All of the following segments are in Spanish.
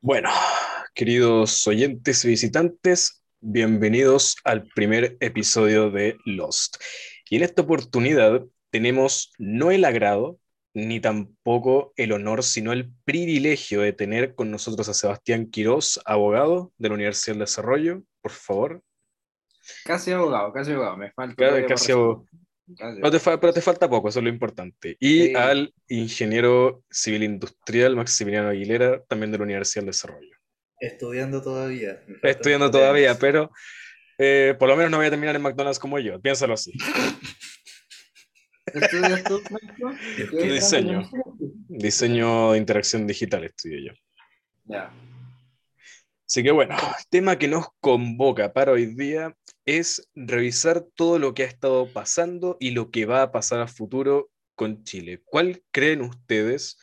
Bueno, queridos oyentes y visitantes, bienvenidos al primer episodio de Lost. Y en esta oportunidad tenemos no el agrado, ni tampoco el honor, sino el privilegio de tener con nosotros a Sebastián Quirós, abogado de la Universidad del Desarrollo. Por favor. Casi abogado, casi abogado, me falta. Casi, abogado. Pero te, falta poco, eso es lo importante. Y al ingeniero civil industrial Maximiliano Aguilera, también de la Universidad del Desarrollo. Estudiando todavía. Estudiando todavía, pero eh, por lo menos no voy a terminar en McDonald's como yo, piénsalo así. ¿Estudias tú, Diseño. Diseño de interacción digital estudio yo. Ya. Así que bueno, el tema que nos convoca para hoy día es revisar todo lo que ha estado pasando y lo que va a pasar a futuro con Chile. ¿Cuál creen ustedes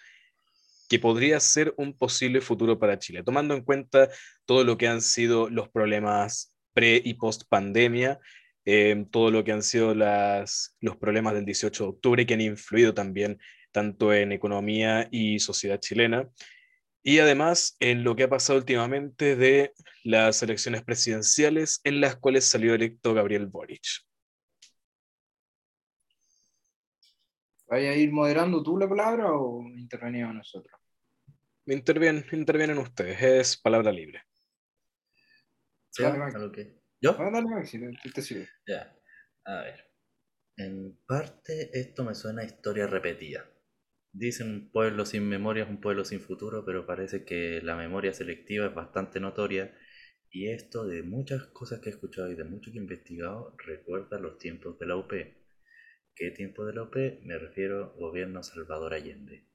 que podría ser un posible futuro para Chile? Tomando en cuenta todo lo que han sido los problemas pre y post pandemia, eh, todo lo que han sido las, los problemas del 18 de octubre que han influido también tanto en economía y sociedad chilena. Y además en lo que ha pasado últimamente de las elecciones presidenciales en las cuales salió electo Gabriel Boric. ¿Vaya a ir moderando tú la palabra o intervenimos nosotros? Intervienen, intervienen ustedes, es palabra libre. ¿Sí? ¿A que? ¿Yo? Ah, dale, si te, sirve. Ya, a ver. En parte esto me suena a historia repetida. Dicen un pueblo sin memoria es un pueblo sin futuro, pero parece que la memoria selectiva es bastante notoria y esto de muchas cosas que he escuchado y de mucho que he investigado recuerda los tiempos de la UP. ¿Qué tiempo de la UP? Me refiero gobierno Salvador Allende.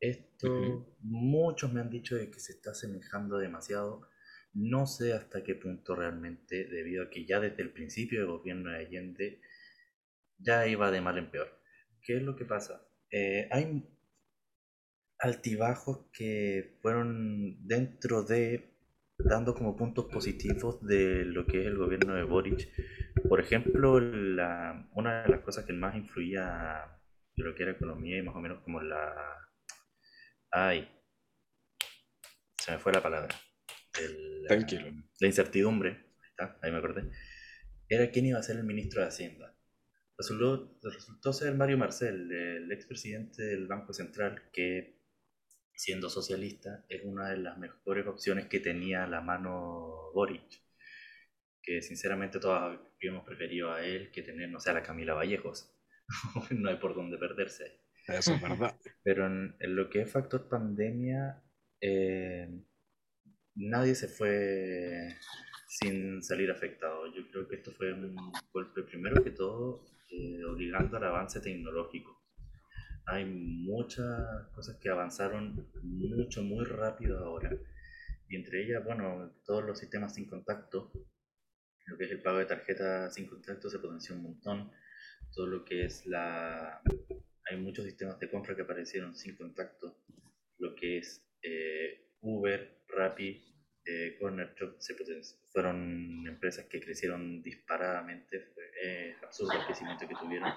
Esto muchos me han dicho de que se está asemejando demasiado. No sé hasta qué punto realmente, debido a que ya desde el principio del gobierno de Allende ya iba de mal en peor. ¿Qué es lo que pasa? Eh, hay altibajos que fueron dentro de dando como puntos positivos de lo que es el gobierno de Boric. Por ejemplo, la, una de las cosas que más influía de lo que era economía y más o menos como la... Ay, se me fue la palabra. Tranquilo. La incertidumbre, ahí me acordé, era quién iba a ser el ministro de Hacienda. Resultó, resultó ser Mario Marcel, el expresidente del Banco Central, que siendo socialista es una de las mejores opciones que tenía a la mano Boric. Que sinceramente todos hemos preferido a él que tener, no sé, a la Camila Vallejos. no hay por dónde perderse. Eso es verdad. Pero en, lo que es factor pandemia, eh, nadie se fue sin salir afectado. Yo creo que esto fue un golpe primero que todo eh, obligando al avance tecnológico. Hay muchas cosas que avanzaron mucho, muy rápido ahora. Entre ellas, bueno, todos los sistemas sin contacto, lo que es el pago de tarjeta sin contacto se potenció un montón. Todo lo que es la... Hay muchos sistemas de compra que aparecieron sin contacto. Lo que es eh, Uber, Rappi, eh, Corner Shop se fueron empresas que crecieron disparadamente, fue absurdo el crecimiento que tuvieron.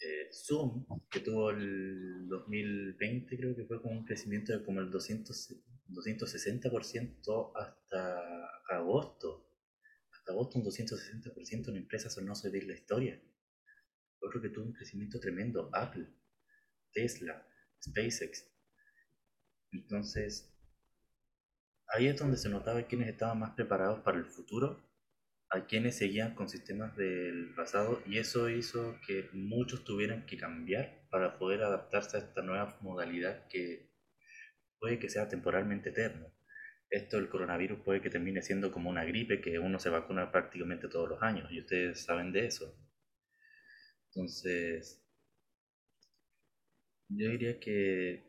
Eh, Zoom, que tuvo el 2020, creo que fue con un crecimiento de como el 200, 260% hasta agosto. Hasta agosto un 260% en empresas, o no sé la historia. Otro que tuvo un crecimiento tremendo, Apple, Tesla, SpaceX. Entonces, ahí es donde se notaba quienes estaban más preparados para el futuro, a quienes seguían con sistemas del pasado, y eso hizo que muchos tuvieran que cambiar para poder adaptarse a esta nueva modalidad que puede que sea temporalmente eterno. Esto del coronavirus puede que termine siendo como una gripe que uno se vacuna prácticamente todos los años, y ustedes saben de eso. Entonces, yo diría que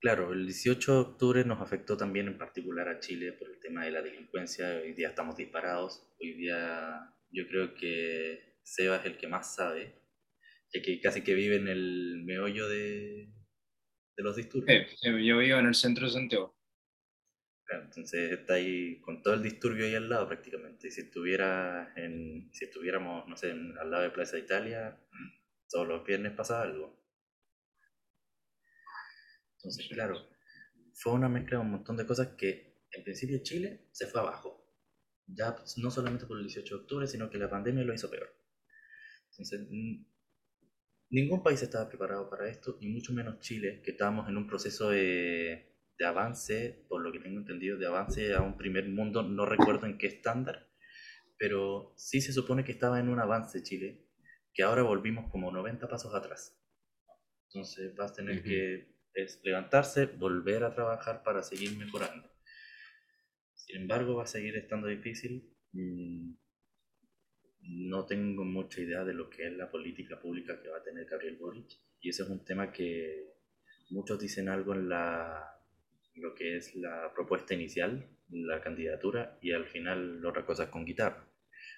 Claro, el 18 de octubre nos afectó también en particular a Chile por el tema de la delincuencia. Hoy día estamos disparados. Hoy día yo creo que Seba es el que más sabe, ya que casi que vive en el meollo de, los disturbios. yo vivo en el centro de Santiago. entonces está ahí con todo el disturbio ahí al lado prácticamente. Y si estuviera en, si estuviéramos, no sé, al lado de Plaza Italia, todos los viernes pasa algo. Entonces, claro, fue una mezcla de un montón de cosas que en principio Chile se fue abajo. Ya pues, no solamente por el 18 de octubre, sino que la pandemia lo hizo peor. Entonces, ningún país estaba preparado para esto, y mucho menos Chile, que estábamos en un proceso de, de avance, por lo que tengo entendido, de avance a un primer mundo, no recuerdo en qué estándar, pero sí se supone que estaba en un avance Chile, que ahora volvimos como 90 pasos atrás. Entonces vas a tener que levantarse, volver a trabajar para seguir mejorando. Sin embargo, va a seguir estando difícil. Mm, no tengo mucha idea de lo que es la política pública que va a tener Gabriel Boric. Y ese es un tema que muchos dicen algo en la, lo que es la propuesta inicial, la candidatura, y al final otra cosa con guitarra.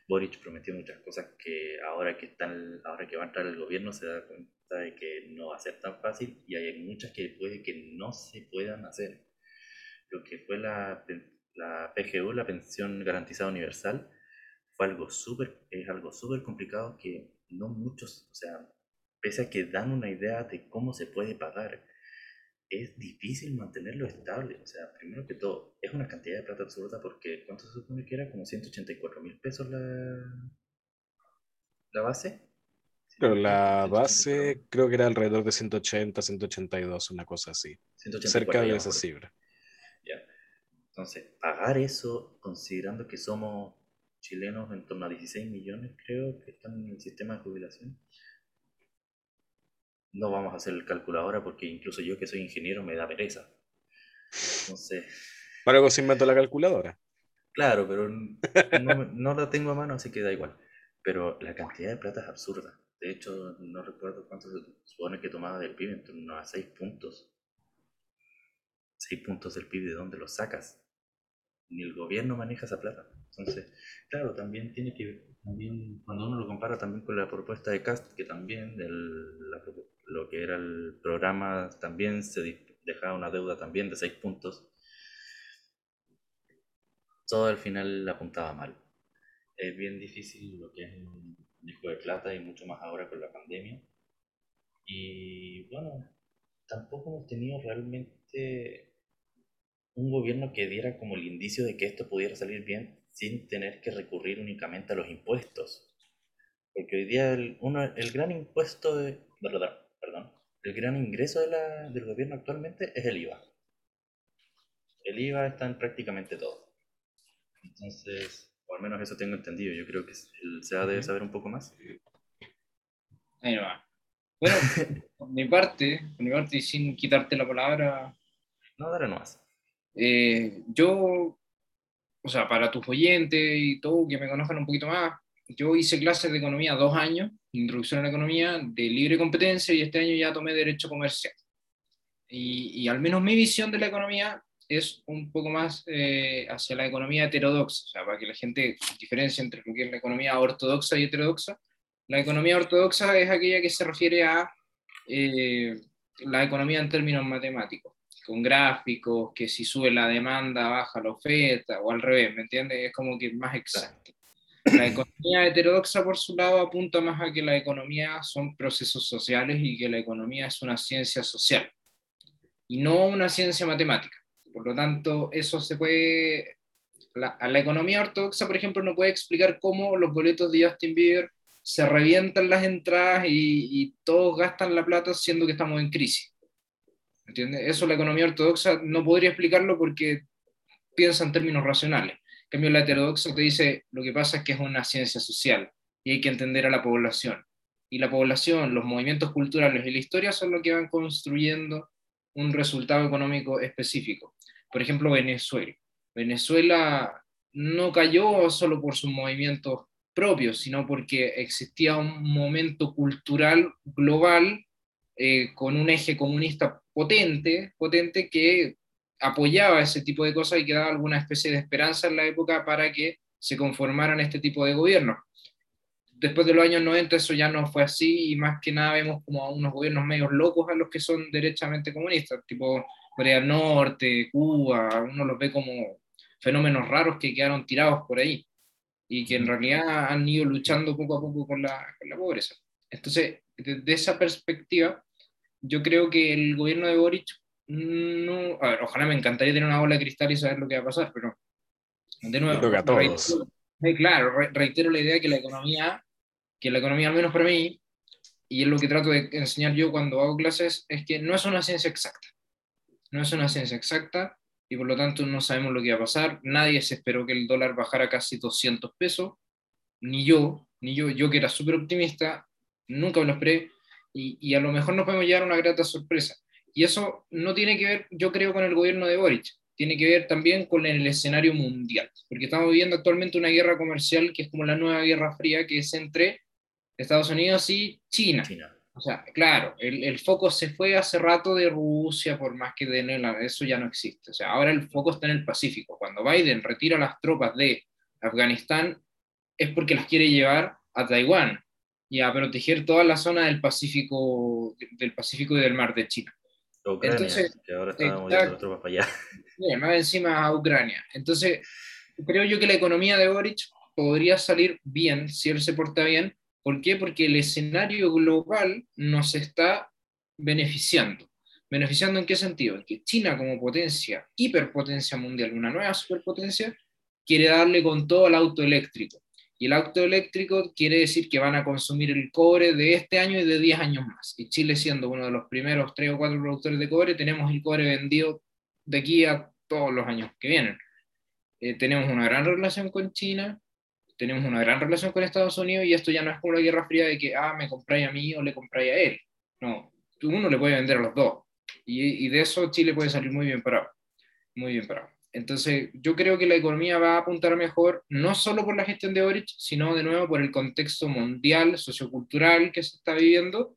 Boric prometió muchas cosas que ahora que, están, ahora que va a entrar el gobierno se da cuenta de que no va a ser tan fácil y hay muchas que puede que no se puedan hacer. Lo que fue la, la PGU, la Pensión Garantizada Universal, fue algo súper, es algo súper complicado que no muchos, o sea, pese a que dan una idea de cómo se puede pagar, es difícil mantenerlo estable. O sea, primero que todo, es una cantidad de plata absurda porque ¿cuánto se supone que era? Como 184 mil pesos la, la base. Pero la base creo que era alrededor de 180, 182, una cosa así. cerca de esa cifra. Ya. Entonces, pagar eso, considerando que somos chilenos en torno a 16 millones, creo, que están en el sistema de jubilación, no vamos a hacer el cálculo ahora porque incluso yo que soy ingeniero me da pereza. Entonces... Para algo se inventó la calculadora. Claro, pero no, la tengo a mano, así que da igual. Pero la cantidad de plata es absurda. De hecho, no recuerdo cuánto se supone que tomaba del PIB, en torno a 6 puntos. 6 puntos del PIB, ¿de dónde los sacas? Ni el gobierno maneja esa plata. Entonces, claro, también tiene que ver, también, cuando uno lo compara también con la propuesta de Cast, que también del, la, lo que era el programa también se dejaba una deuda también de 6 puntos. Todo al final apuntaba mal. Es bien difícil lo que es disco de plata y mucho más ahora con la pandemia. Y bueno, tampoco hemos tenido realmente un gobierno que diera como el indicio de que esto pudiera salir bien sin tener que recurrir únicamente a los impuestos. Porque hoy día el, gran impuesto de, verdad, el gran ingreso del gobierno actualmente es el IVA. El IVA está en prácticamente todo. Entonces, o al menos eso tengo entendido. Yo creo que el SEA debe saber un poco más. Ahí va. Bueno, por mi parte, por mi parte, y sin quitarte la palabra. No, dale más. Eh, yo, o sea, para tus oyentes y todo, que me conozcan un poquito más, yo hice clases de economía dos años, introducción a la economía, de libre competencia, y este año ya tomé derecho comercial. Y, al menos mi visión de la economía es un poco más eh, hacia la economía heterodoxa, o sea, para que la gente diferencie entre lo que es la economía ortodoxa y heterodoxa. La economía ortodoxa es aquella que se refiere a eh, la economía en términos matemáticos, con gráficos, que si sube la demanda, baja la oferta, o al revés, ¿me entiendes? Es como que más exacto. La economía heterodoxa, por su lado, apunta más a que la economía son procesos sociales y que la economía es una ciencia social y no una ciencia matemática. Por lo tanto, eso se puede... La, economía ortodoxa, por ejemplo, no puede explicar cómo los boletos de Justin Bieber se revientan las entradas y, todos gastan la plata siendo que estamos en crisis. ¿Entiendes? Eso la economía ortodoxa no podría explicarlo porque piensa en términos racionales cambio, la heterodoxa te dice, lo que pasa es que es una ciencia social y hay que entender a la población. Y la población, los movimientos culturales y la historia son lo que van construyendo un resultado económico específico. Por ejemplo, Venezuela. Venezuela no cayó solo por sus movimientos propios, sino porque existía un momento cultural global eh, con un eje comunista potente, potente que apoyaba ese tipo de cosas y que daba alguna especie de esperanza en la época para que se conformaran este tipo de gobiernos. Después de los años 90 eso ya no fue así y más que nada vemos como a unos gobiernos medios locos a los que son derechamente comunistas, tipo Corea del Norte, Cuba, uno los ve como fenómenos raros que quedaron tirados por ahí y que en realidad han ido luchando poco a poco con la, con la pobreza. Entonces, desde esa perspectiva, yo creo que el gobierno de Boric No, a ver, ojalá me encantaría tener una bola de cristal y saber lo que va a pasar, pero de nuevo, Creo que a todos. reitero- claro, re- reitero la idea que la economía, que la economía al menos para mí, y es lo que trato de enseñar yo cuando hago clases, es que no es una ciencia exacta. No es una ciencia exacta y por lo tanto no sabemos lo que va a pasar. Nadie se esperó que el dólar bajara casi 200 pesos, ni yo, ni yo, yo que era súper optimista, nunca me lo esperé y, a lo mejor nos podemos llevar una grata sorpresa. Y eso no tiene que ver, yo creo, con el gobierno de Boric, tiene que ver también con el escenario mundial, porque estamos viviendo actualmente una guerra comercial que es como la nueva guerra fría, que es entre Estados Unidos y. China. O sea, claro, el, el foco se fue hace rato de Rusia, por más que de eso ya no existe. O sea, ahora el foco está en el Pacífico. Cuando Biden retira las tropas de Afganistán, es porque las quiere llevar a Taiwán y a proteger toda la zona del Pacífico, del Pacífico y del Mar de China. Ucrania, Entonces, que ahora está exacto. moviendo las tropas para allá. Bien, más encima a Ucrania. Entonces, creo yo que la economía de Boric podría salir bien si él se porta bien. ¿Por qué? Porque el escenario global nos está beneficiando. ¿Beneficiando en qué sentido? En que China como potencia, hiperpotencia mundial, una nueva superpotencia, quiere darle con todo al auto eléctrico. Y el auto eléctrico quiere decir que van a consumir el cobre de este año y de 10 años más. Y Chile siendo uno de los primeros 3 o 4 productores de cobre, tenemos el cobre vendido de aquí a todos los años que vienen. Eh, tenemos una gran relación con China, tenemos una gran relación con Estados Unidos y esto ya no es como la Guerra Fría de que, ah, me compráis a mí o le compráis a él. No, uno le puede vender a los dos. Y, y de eso Chile puede salir muy bien parado. Muy bien parado. Entonces, yo creo que la economía va a apuntar mejor, no solo por la gestión de Boric, sino de nuevo por el contexto mundial, sociocultural que se está viviendo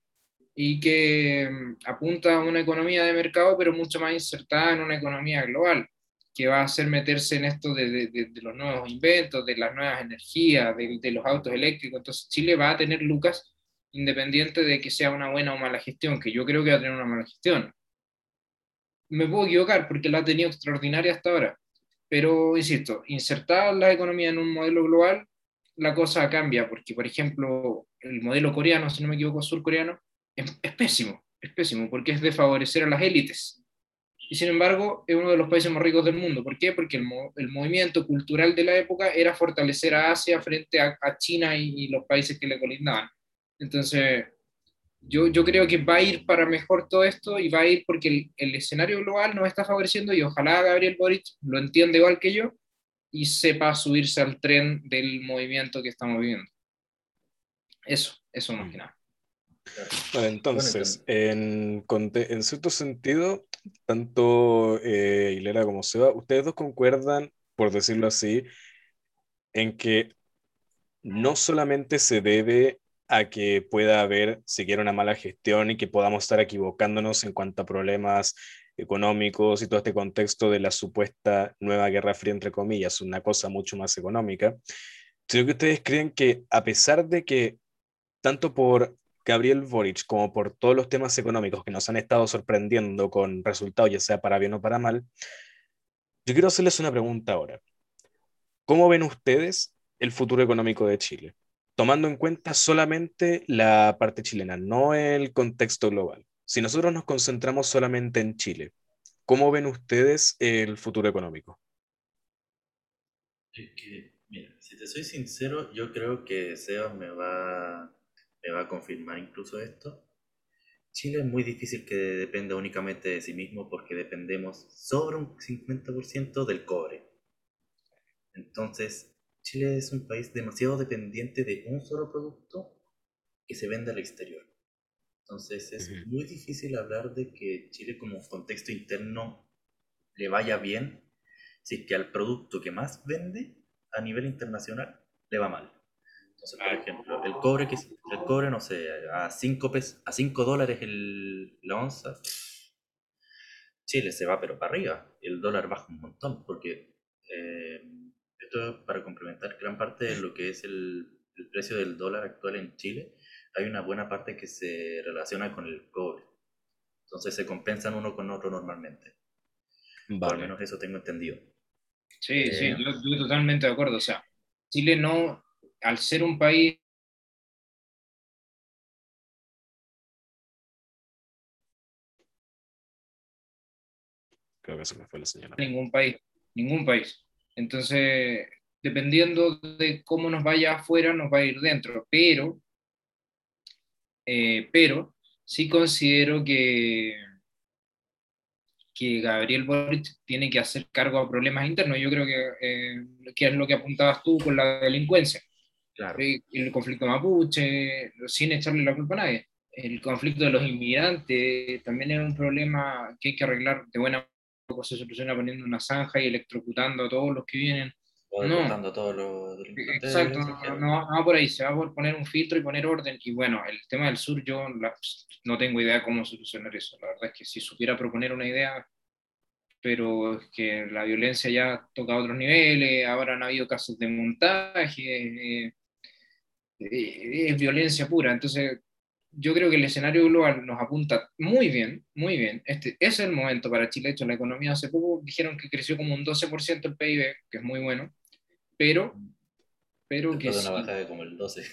y que mm, apunta a una economía de mercado, pero mucho más insertada en una economía global, que va a hacer meterse en esto de, de- los nuevos inventos, de las nuevas energías, de, de los autos eléctricos. Entonces, Chile va a tener lucas independiente de que sea una buena o mala gestión, que yo creo que va a tener una mala gestión me puedo equivocar porque la ha tenido extraordinaria hasta ahora. Pero, insisto, insertar la economía en un modelo global, la cosa cambia, porque, por ejemplo, el modelo coreano, si no me equivoco, surcoreano, es, es pésimo, es pésimo, porque es de favorecer a las élites. Y sin embargo, es uno de los países más ricos del mundo. ¿Por qué? Porque el, mo- el movimiento cultural de la época era fortalecer a Asia frente a, a China y, y los países que le colindaban. Entonces, yo, yo creo que va a ir para mejor todo esto y va a ir porque el, el escenario global nos está favoreciendo y ojalá Gabriel Boric lo entienda igual que yo y sepa subirse al tren del movimiento que estamos viviendo. Eso, eso más que nada. Vale, entonces, en, en cierto sentido, tanto eh, Hilera como Seba, ustedes dos concuerdan, por decirlo así, en que no solamente se debe a que pueda haber siquiera una mala gestión y que podamos estar equivocándonos en cuanto a problemas económicos y todo este contexto de la supuesta nueva guerra fría, entre comillas, una cosa mucho más económica, sino que ustedes creen que a pesar de que tanto por Gabriel Boric como por todos los temas económicos que nos han estado sorprendiendo con resultados, ya sea para bien o para mal, yo quiero hacerles una pregunta ahora. ¿Cómo ven ustedes el futuro económico de Chile? Tomando en cuenta solamente la parte chilena, no el contexto global. Si nosotros nos concentramos solamente en Chile, ¿cómo ven ustedes el futuro económico? Es que, mira, si te soy sincero, yo creo que Seba me va, me va a confirmar incluso esto. Chile es muy difícil que dependa únicamente de sí mismo porque dependemos sobre un 50% del cobre. Entonces, Chile es un país demasiado dependiente de un solo producto que se vende al exterior. Entonces, es Ujú. muy difícil hablar de que Chile como contexto interno le vaya bien si es que al producto que más vende a nivel internacional le va mal. Entonces, por ejemplo, el cobre, que, el cobre no sé, a 5 pesos, a 5 dólares el, la onza, Chile se va pero para arriba, el dólar baja un montón, porque eh, esto es para complementar gran parte de lo que es el, el precio del dólar actual en Chile, hay una buena parte que se relaciona con el cobre. Entonces se compensan uno con otro normalmente. O al Vale. menos eso tengo entendido. Sí, sí, Eh. yo estoy totalmente de acuerdo. O sea, Chile no, al ser un país Creo que se me fue la señal. Ningún país, ningún país. Entonces, dependiendo de cómo nos vaya afuera, nos va a ir dentro. Pero, eh, pero sí considero que, que Gabriel Boric tiene que hacer cargo a problemas internos. Yo creo que, eh, que es lo que apuntabas tú con la delincuencia. Claro. El conflicto mapuche, sin echarle la culpa a nadie. El conflicto de los inmigrantes también es un problema que hay que arreglar de buena manera. Se soluciona poniendo una zanja y electrocutando a todos los que vienen. O No. a todos los Exacto, no, no va- no por ahí, se va por poner un filtro y poner orden. Y bueno, el tema del sur, yo la- no tengo idea cómo solucionar eso. La verdad es que si supiera proponer una idea, pero es que la violencia ya toca otros niveles, ahora han habido casos de montaje, eh, es violencia pura. Entonces, yo creo que el escenario global nos apunta muy bien, muy bien. Este es el momento para Chile. De hecho, la economía hace poco dijeron que creció como un 12% el PIB, que es muy bueno, pero, pero que de una sí- bajada de como el 12.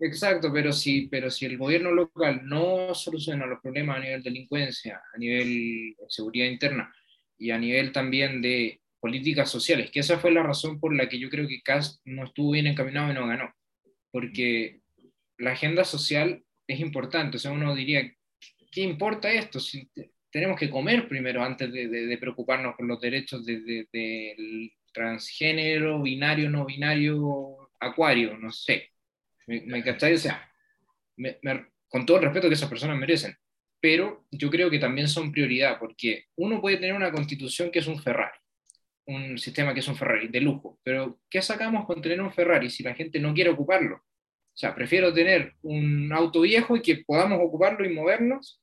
Exacto, pero si, pero si el gobierno local no soluciona los problemas a nivel delincuencia, a nivel seguridad interna y a nivel también de políticas sociales, que esa fue la razón por la que yo creo que Cast no estuvo bien encaminado y no ganó, porque la agenda social es importante, o sea, uno diría, ¿qué importa esto? Si tenemos que comer primero antes de, de- de preocuparnos por los derechos de- de- del transgénero, binario, no binario, acuario, no sé. ¿Me, me? O sea, me- me- con todo el respeto que esas personas merecen, pero yo creo que también son prioridad, porque uno puede tener una constitución que es un Ferrari, un sistema que es un Ferrari de lujo, pero ¿qué sacamos con tener un Ferrari si la gente no quiere ocuparlo? O sea, prefiero tener un auto viejo y que podamos ocuparlo y movernos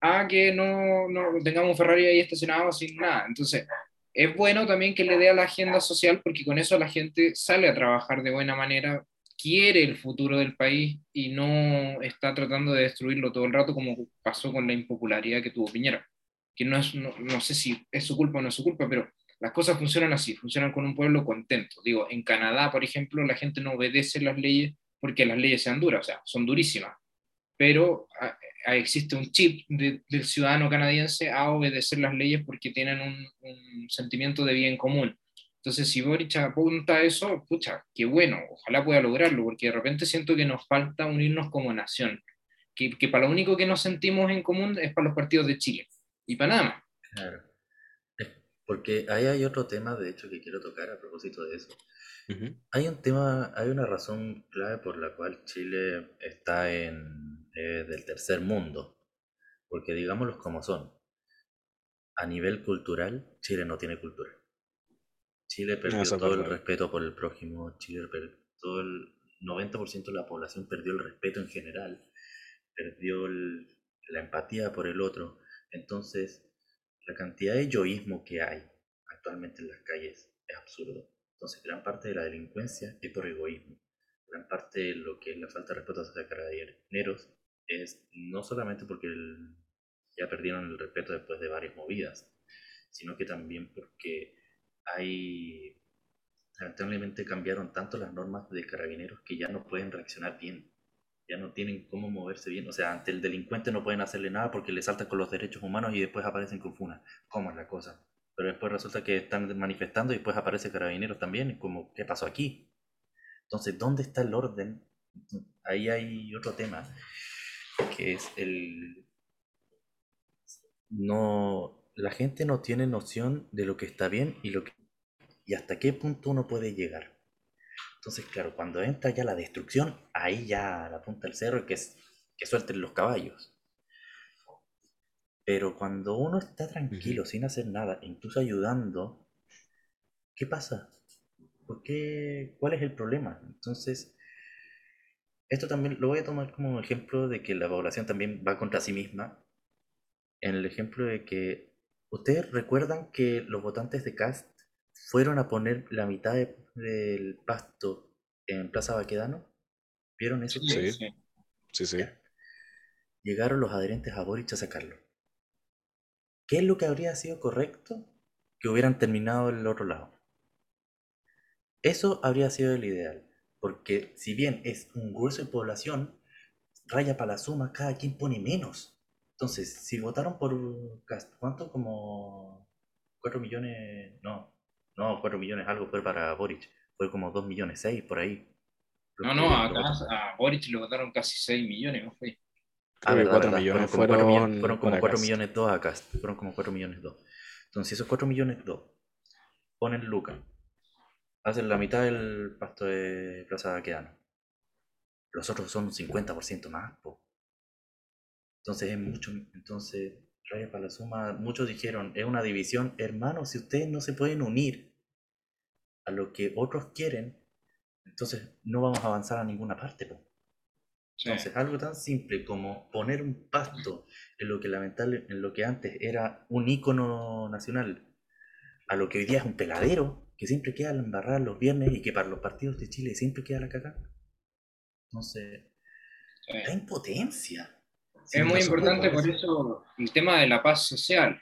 a que no, no tengamos un Ferrari ahí estacionado sin nada. Entonces, es bueno también que le dé a la agenda social porque con eso la gente sale a trabajar de buena manera, quiere el futuro del país y no está tratando de destruirlo todo el rato como pasó con la impopularidad que tuvo Piñera. Que no, es, no, no sé si es su culpa o no es su culpa, pero las cosas funcionan así, funcionan con un pueblo contento. Digo, en Canadá, por ejemplo, la gente no obedece las leyes porque las leyes sean duras, o sea, son durísimas. Pero a- a- existe un chip de- del ciudadano canadiense a obedecer las leyes porque tienen un, un sentimiento de bien común. Entonces, si Boric apunta a eso, pucha, qué bueno, ojalá pueda lograrlo, porque de repente siento que nos falta unirnos como nación, que, que para lo único que nos sentimos en común es para los partidos de Chile, y para nada más. Claro. Porque ahí hay otro tema, de hecho, que quiero tocar a propósito de eso. Ujú. Hay un tema, hay una razón clave por la cual Chile está en eh, del tercer mundo. Porque digámoslo como son. A nivel cultural, Chile no tiene cultura. Chile perdió eso todo el respeto por el prójimo, Chile perdió todo el 90% de la población perdió el respeto en general, perdió el- la empatía por el otro. Entonces, la cantidad de yoísmo que hay actualmente en las calles es absurdo. Entonces, gran parte de la delincuencia es por egoísmo. Gran parte de lo que es la falta de respeto hacia carabineros es no solamente porque ya perdieron el respeto después de varias movidas, sino que también porque hay lamentablemente cambiaron tanto las normas de carabineros que ya no pueden reaccionar bien, ya no tienen cómo moverse bien, o sea, ante el delincuente no pueden hacerle nada porque le saltan con los derechos humanos y después aparecen con FUNA, ¿cómo es la cosa? Pero después resulta que están manifestando y después aparece carabineros también, como, ¿qué pasó aquí? Entonces, ¿dónde está el orden? Ahí hay otro tema, que es el... No, la gente no tiene noción de lo que está bien y lo y hasta qué punto uno puede llegar. Entonces, claro, cuando entra ya la destrucción, ahí ya la punta del cerro que, es, que suelten los caballos. Pero cuando uno está tranquilo, sin hacer nada, incluso ayudando, ¿qué pasa? ¿Por qué? ¿Cuál es el problema? Entonces, esto también lo voy a tomar como ejemplo de que la población también va contra sí misma. En el ejemplo de que, ¿ustedes recuerdan que los votantes de Cast fueron a poner la mitad de- del pasto en Plaza Baquedano? ¿Vieron eso? Sí. Sí, sí. Ya. Llegaron los adherentes a Boric a sacarlo. ¿Qué es lo que habría sido correcto? Que hubieran terminado el otro lado. Eso habría sido el ideal. Porque si bien es un grueso de población, raya para la suma, cada quien pone menos. Entonces, si votaron por ¿cuánto? Como 4 millones, no, no, 4 millones algo fue para Boric, fue como 2 millones 6 por ahí. No, no, acá a Boric le votaron casi 6 millones, ¿no fue? Creo que 4 millones fueron, fueron, como 4 millones, fueron como para 4 Cast. millones 2 acá, fueron como 4 millones 2. Entonces esos 4 millones 2 ponen Lucas, hacen la mitad del pasto de Plaza Baquedano. Los otros son un 50% más, po. Entonces es mucho, entonces, raya para la suma, muchos dijeron, es una división, hermano, si ustedes no se pueden unir a lo que otros quieren, entonces no vamos a avanzar a ninguna parte, po. Sí. Entonces, algo tan simple como poner un pasto en lo que lamentable, en lo que antes era un ícono nacional, a lo que hoy día es un peladero, que siempre queda la embarrada los viernes y que para los partidos de Chile siempre queda la cagada. Entonces, Sí. la impotencia. Es muy importante por por eso el tema de la paz social.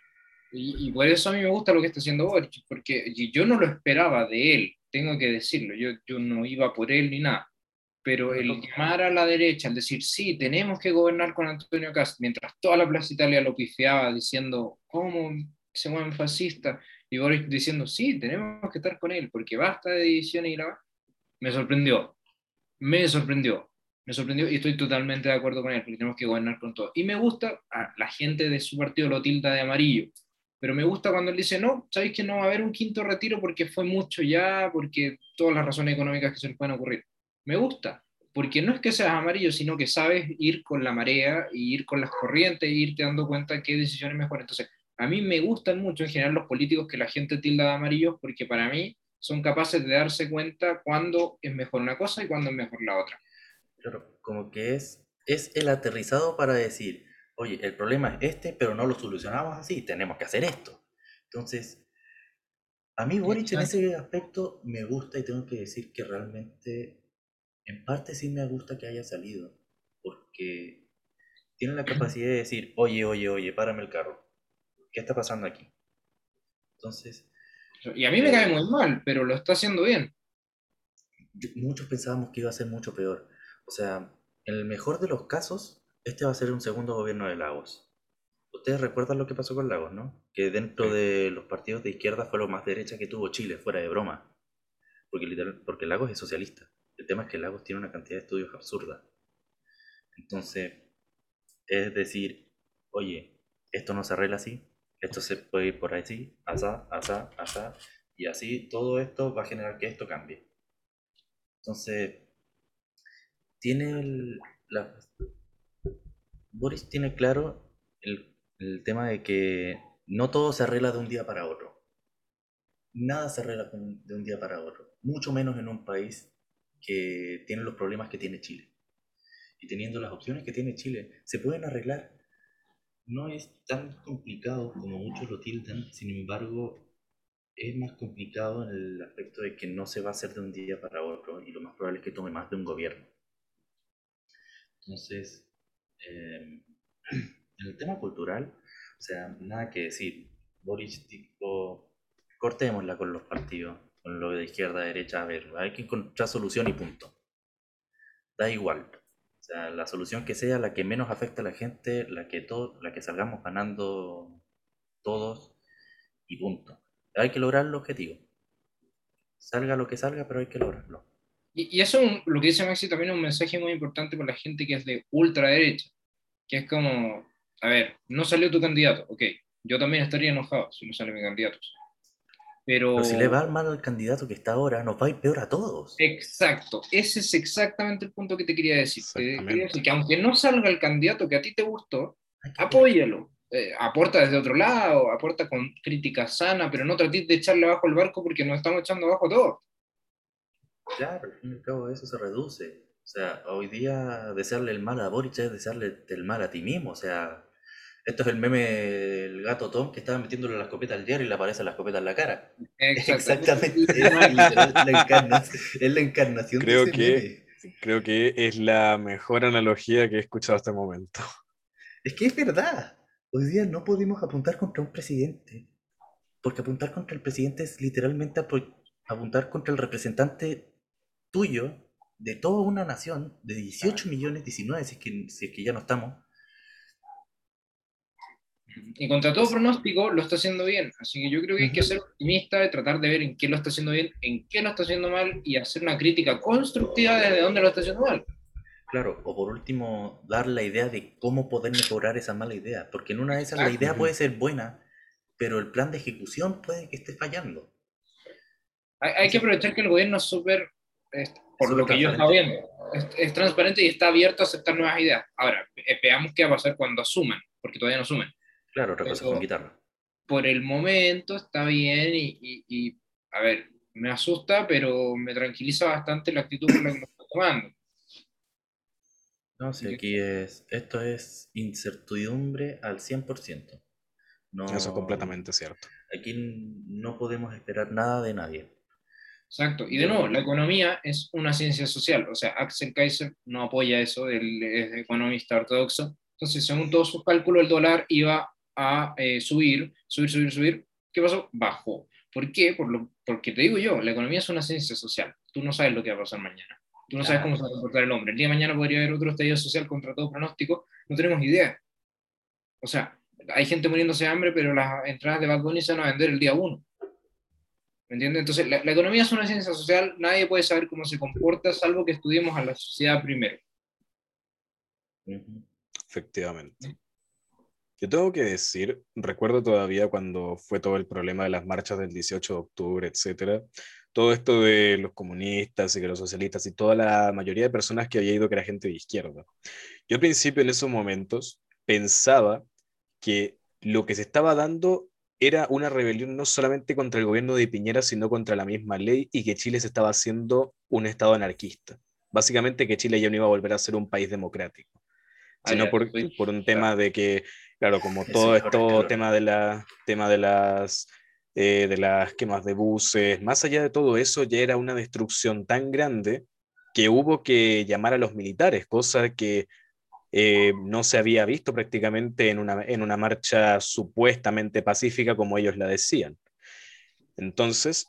Y, y por eso a mí me gusta lo que está haciendo Boric, porque yo no lo esperaba de él, tengo que decirlo, yo, yo no iba por él ni nada. Pero el llamar a la derecha, el decir, sí, tenemos que gobernar con Antonio Cast, mientras toda la Plaza Italia lo pifiaba diciendo, ¿cómo se mueven fascistas? Y Boric diciendo, sí, tenemos que estar con él, porque basta de divisiones y la... Me sorprendió, me sorprendió, me sorprendió y estoy totalmente de acuerdo con él, porque tenemos que gobernar con todo. Y me gusta, a la gente de su partido lo tilda de amarillo, pero me gusta cuando él dice, no, sabéis que no va a haber un quinto retiro porque fue mucho ya, porque todas las razones económicas que se les pueden ocurrir. Me gusta, porque no es que seas amarillo, sino que sabes ir con la marea y ir con las corrientes e irte dando cuenta qué decisión es mejor. Entonces, a mí me gustan mucho en general los políticos que la gente tilda de amarillos, porque para mí son capaces de darse cuenta cuándo es mejor una cosa y cuándo es mejor la otra. Claro, como que es, es el aterrizado para decir, oye, el problema es este, pero no lo solucionamos así, tenemos que hacer esto. Entonces, a mí Boric en ese aspecto me gusta y tengo que decir que realmente, en parte sí me gusta que haya salido, porque tiene la capacidad de decir, oye, oye, oye, párame el carro, ¿qué está pasando aquí? Entonces, Y a mí me cae muy mal, pero lo está haciendo bien. muchos pensábamos que iba a ser mucho peor. O sea, en el mejor de los casos, este va a ser un segundo gobierno de Lagos. Ustedes recuerdan lo que pasó con Lagos, ¿no? Que dentro Sí. de los partidos de izquierda fue lo más derecha que tuvo Chile, fuera de broma. Porque, literal, porque Lagos es socialista. El tema es que Lagos tiene una cantidad de estudios absurda. Entonces, es decir, oye, esto no se arregla así, esto se puede ir por así, asá, asá, asá, y así todo esto va a generar que esto cambie. Entonces, tiene el, la, Boris tiene claro el, tema de que no todo se arregla de un día para otro. Nada se arregla de un día para otro. Mucho menos en un país que tiene los problemas que tiene Chile. Y teniendo las opciones que tiene Chile, se pueden arreglar. No es tan complicado como muchos lo tildan, sin embargo, es más complicado en el aspecto de que no se va a hacer de un día para otro y lo más probable es que tome más de un gobierno. Entonces, eh, el tema cultural, o sea, nada que decir. Boris dijo, cortémosla con los partidos, con lo de izquierda, derecha, a ver, hay que encontrar solución y punto. Da igual. O sea, la solución que sea, la que menos afecte a la gente, la que, todo, la que salgamos ganando todos y punto. Hay que lograr el objetivo. Salga lo que salga, pero hay que lograrlo. Y, y eso, lo que dice Maxi, también es un mensaje muy importante para la gente que es de ultraderecha, que es como, a ver, no salió tu candidato, ok, yo también estaría enojado si no sale mi candidato. Pero, Pero si le va mal al candidato que está ahora, nos va a ir peor a todos. exacto, ese es exactamente el punto que te quería decir. Te quería decir que aunque no salga el candidato que a ti te gustó, apóyalo. Eh, aporta desde otro lado, aporta con crítica sana, pero no trates de echarle abajo el barco porque nos estamos echando abajo todos. Claro, al fin y al cabo eso se reduce. O sea, hoy día desearle el mal a Boric es desearle el mal a ti mismo. O sea, esto es el meme del gato Tom que estaba metiéndole la escopeta al diario y le aparece la escopeta en la cara. Exactamente. Es literal la encarnación, es la encarnación Creo de ese que- meme. Creo que es la mejor analogía que he escuchado hasta el momento. Es que es verdad. Hoy día no podemos apuntar contra un presidente. Porque apuntar contra el presidente es literalmente apuntar contra el representante tuyo de toda una nación de 18 millones, 19, si es que, si es que ya no estamos. Y contra todo pronóstico lo está haciendo bien. Así que yo creo que hay que ser optimista y tratar de ver en qué lo está haciendo bien, en qué lo está haciendo mal y hacer una crítica constructiva desde dónde lo está haciendo mal. Claro, o por último, dar la idea de cómo poder mejorar esa mala idea. Porque en una de esas la idea puede ser buena, pero el plan de ejecución puede que esté fallando. Hay, que aprovechar que el gobierno es súper, por lo que yo estaba viendo, es, transparente y está abierto a aceptar nuevas ideas. Ahora, eh, veamos qué va a pasar cuando asuman, porque todavía no asumen. Claro, otra cosa con guitarra. Por el momento está bien y, y, a ver, me asusta, pero me tranquiliza bastante la actitud con la que me está tomando. No, sí, aquí es, esto es incertidumbre al 100%. No, Eso es completamente cierto. Aquí no podemos esperar nada de nadie. Exacto. Y de nuevo, la economía es una ciencia social. O sea, Axel Kaiser no apoya eso, él es economista ortodoxo. Entonces, según todos sus cálculos, el dólar iba a eh, subir, subir, subir, subir. ¿Qué pasó? Bajó. ¿Por qué? Por lo, porque te digo yo, la economía es una ciencia social. Tú no sabes lo que va a pasar mañana. Tú no sabes cómo se va a comportar el hombre. El día de mañana podría haber otro estallido social contra todo pronóstico. No tenemos idea. O sea, hay gente muriéndose de hambre, pero las entradas de Bad Bunny se van a vender el día uno. ¿Me entiendes? Entonces, la, economía es una ciencia social, nadie puede saber cómo se comporta, salvo que estudiemos a la sociedad primero. Efectivamente. Yo tengo que decir, recuerdo todavía cuando fue todo el problema de las marchas del 18 de octubre, etcétera, todo esto de los comunistas y que los socialistas y toda la mayoría de personas que había ido que era gente de izquierda. Yo al principio en esos momentos pensaba que lo que se estaba dando era una rebelión no solamente contra el gobierno de Piñera, sino contra la misma ley y que Chile se estaba haciendo un Estado anarquista. Básicamente que Chile ya no iba a volver a ser un país democrático, ah, sino por, por, un tema de que, claro, como todo esto tema de, la, tema de las... Eh, de las quemas de buses, más allá de todo eso, ya era una destrucción tan grande que hubo que llamar a los militares, cosa que eh, no se había visto prácticamente en una, en una marcha supuestamente pacífica como ellos la decían. Entonces,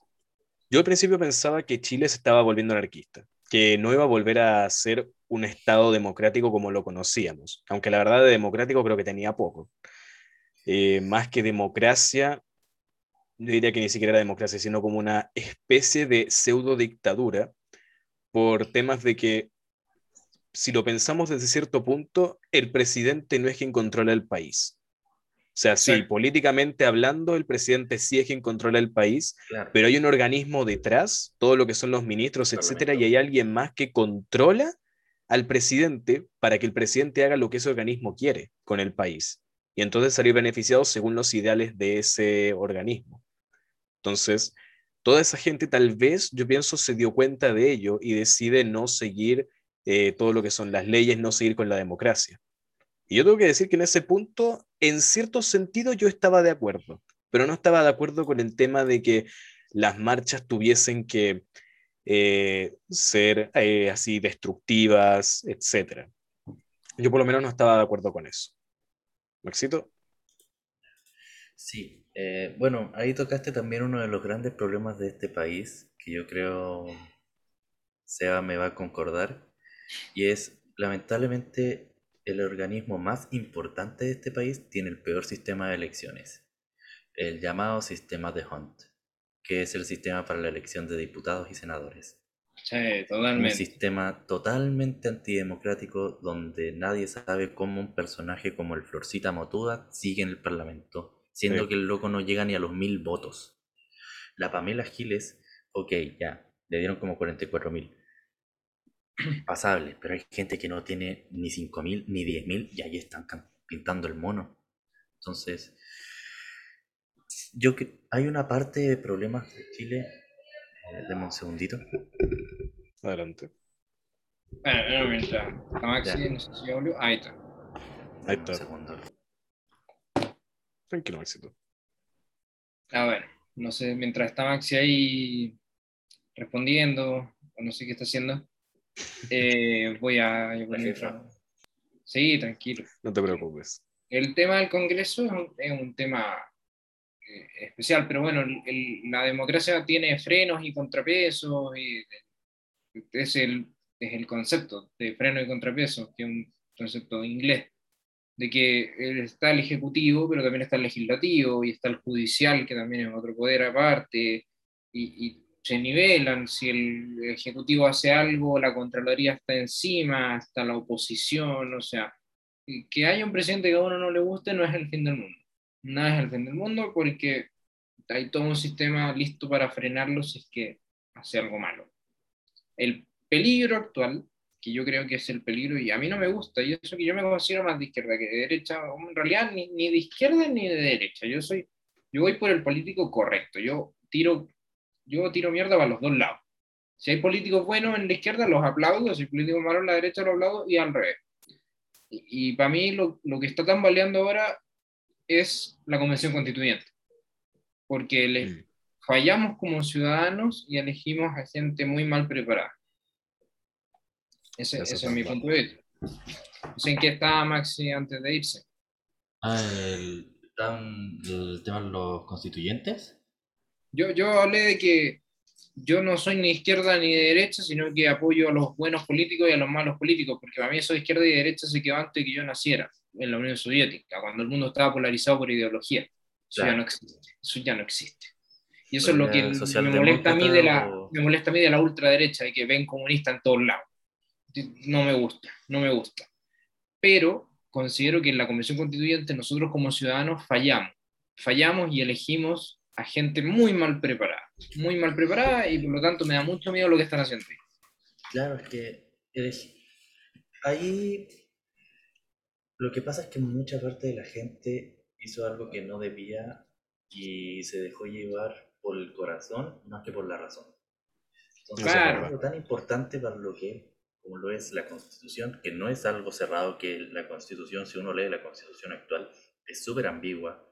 yo al principio pensaba que Chile se estaba volviendo anarquista, que no iba a volver a ser un Estado democrático como lo conocíamos, aunque la verdad de democrático creo que tenía poco. Eh, más que democracia, yo diría que ni siquiera era democracia, sino como una especie de pseudo dictadura por temas de que si lo pensamos desde cierto punto, el presidente no es quien controla el país. O sea, sí, políticamente hablando, el presidente sí es quien controla el país, pero hay un organismo detrás, todo lo que son los ministros, etcétera, y hay alguien más que controla al presidente para que el presidente haga lo que ese organismo quiere con el país. Y entonces salir beneficiado según los ideales de ese organismo. Entonces, toda esa gente tal vez, yo pienso, se dio cuenta de ello y decide no seguir eh, todo lo que son las leyes, no seguir con la democracia. Y yo tengo que decir que en ese punto, en cierto sentido, yo estaba de acuerdo, pero no estaba de acuerdo con el tema de que las marchas tuviesen que eh, ser eh, así destructivas, etc. Yo por lo menos no estaba de acuerdo con eso. ¿Maxito? Sí, bueno, ahí tocaste también uno de los grandes problemas de este país, que yo creo Seba me va a concordar, y es, lamentablemente, el organismo más importante de este país tiene el peor sistema de elecciones, el llamado sistema de Hunt, que es el sistema para la elección de diputados y senadores. Sí, totalmente. Un sistema totalmente antidemocrático donde nadie sabe cómo un personaje como el Florcita Motuda sigue en el Parlamento, siendo que el loco no llega ni a los mil votos. La Pamela Giles, ok, ya, le dieron como 44 mil pasable, pero hay gente que no tiene ni 5.000 ni 10.000 y ahí están pintando el mono. Entonces, yo que hay una parte de problemas de Chile. Eh, un segundito. Adelante. Bueno, mientras Maxi, no sé si Ahí está. Ahí está. segundo. Tranquilo, Maxito. A ver, no sé, mientras está Maxi ahí respondiendo, o no sé qué está haciendo. Eh, voy a... sí, tranquilo. No te preocupes. El tema del Congreso es un, tema eh, especial, pero bueno, la democracia tiene frenos y contrapesos, y es, el, es el concepto de freno y contrapeso, que es un concepto inglés. de que está el ejecutivo, pero también está el legislativo y está el judicial, que también es otro poder aparte, y, y se nivelan, si el ejecutivo hace algo, la Contraloría está encima, está la oposición, o sea, que haya un presidente que a uno no le guste no es el fin del mundo, no es el fin del mundo porque hay todo un sistema listo para frenarlo si es que hace algo malo. El peligro actual, que yo creo que es el peligro, y a mí no me gusta, y eso que yo me considero más de izquierda que de derecha, en realidad ni, ni de izquierda ni de derecha, yo soy, yo voy por el político correcto, yo tiro, yo tiro mierda para los dos lados. Si hay políticos buenos en la izquierda, los aplaudo, si hay políticos malos en la derecha, los aplaudo, y al revés. Y, y para mí lo, lo, que está tambaleando ahora es la convención constituyente, porque le, mm. fallamos como ciudadanos y elegimos a gente muy mal preparada. Ese, ese es mi punto de vista. ¿En qué estaba Maxi antes de irse? Ah, el, el tema de los constituyentes. Yo, yo hablé de que yo no soy ni izquierda ni de derecha, sino que apoyo a los buenos políticos y a los malos políticos, porque para mí eso de izquierda y de derecha se quedó antes de que yo naciera en la Unión Soviética, cuando el mundo estaba polarizado por ideología. Eso, claro. ya, no existe. eso ya no existe. Y eso bueno, es lo que me molesta, a mí de la, me molesta a mí de la ultraderecha, de que ven comunistas en todos lados. No me gusta, no me gusta. Pero considero que en la Convención Constituyente nosotros como ciudadanos fallamos. Fallamos y elegimos a gente muy mal preparada. Muy mal preparada y por lo tanto me da mucho miedo lo que están haciendo. Claro, es que ahí lo que pasa es que mucha parte de la gente hizo algo que no debía y se dejó llevar por el corazón más que por la razón. Entonces, claro. algo tan importante para lo que como lo es la Constitución, que no es algo cerrado, que la Constitución, si uno lee la Constitución actual, es súper ambigua,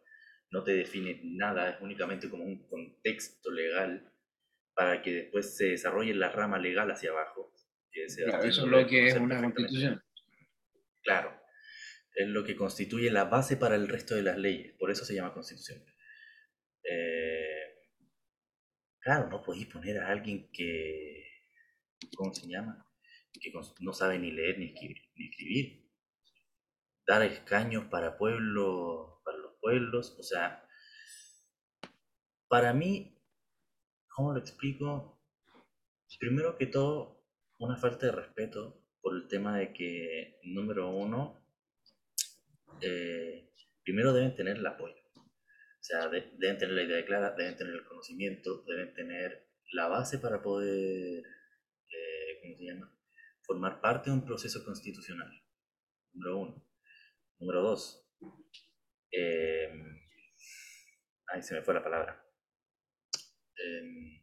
no te define nada, es únicamente como un contexto legal para que después se desarrolle la rama legal hacia abajo. Que claro, eso es lo que es una constitución. Claro, es lo que constituye la base para el resto de las leyes, por eso se llama constitución. Eh, claro, no podéis poner a alguien que, ¿cómo se llama? Que no sabe ni leer ni escribir. Ni escribir. Dar escaños para pueblos, o sea, para mí, ¿cómo lo explico? Primero que todo, una falta de respeto por el tema de que, número uno, eh, primero deben tener el apoyo. O sea, de, deben tener la idea clara, deben tener el conocimiento, deben tener la base para poder, eh, ¿cómo se llama? Formar parte de un proceso constitucional. Número uno. Número dos. Eh, ay, se me fue la palabra. Eh,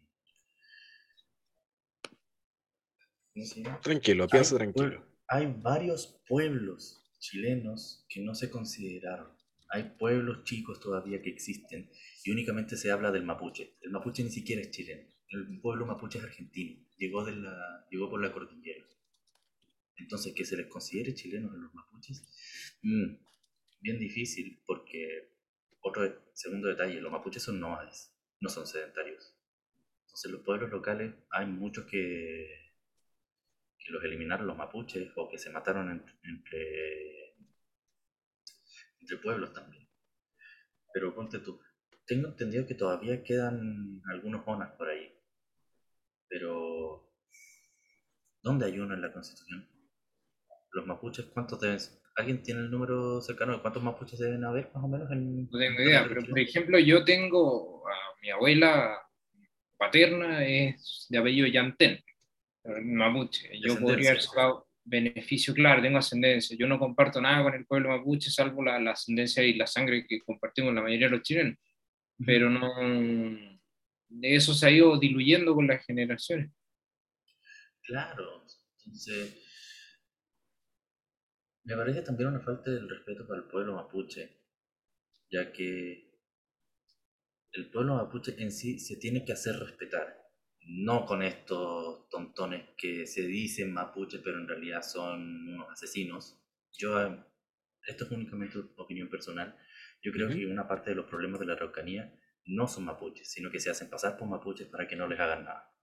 tranquilo, piensa tranquilo. Hay varios pueblos chilenos que no se consideraron. Hay pueblos chicos todavía que existen y únicamente se habla del mapuche. El mapuche ni siquiera es chileno. El pueblo mapuche es argentino. Llegó, de la, llegó por la cordillera. Entonces, que se les considere chilenos a los mapuches, mm, bien difícil porque, otro segundo detalle, los mapuches son nómades, no son sedentarios. Entonces, los pueblos locales hay muchos que los eliminaron los mapuches o que se mataron entre, entre, pueblos también. Pero ponte tú, tengo entendido que todavía quedan algunos onas por ahí. Pero, ¿dónde hay uno en la constitución? Los mapuches, ¿cuántos deben ser? ¿Alguien tiene el número cercano de cuántos mapuches deben haber más o menos? En, no tengo idea, pero por ejemplo yo tengo a mi abuela paterna es de apellido Yantén mapuche. Yo podría haber sacado beneficio, claro, tengo ascendencia. Yo no comparto nada con el pueblo mapuche, salvo la, la ascendencia y la sangre que compartimos la mayoría de los chilenos. Pero no. Eso se ha ido diluyendo con las generaciones. Claro, entonces. Me parece también una falta de respeto para el pueblo mapuche, ya que el pueblo mapuche en sí se tiene que hacer respetar no con estos tontones que se dicen mapuches, pero en realidad son unos asesinos. Yo, esto es únicamente opinión personal, yo creo que una parte de los problemas de la Araucanía no son mapuches, sino que se hacen pasar por mapuches para que no les hagan nada.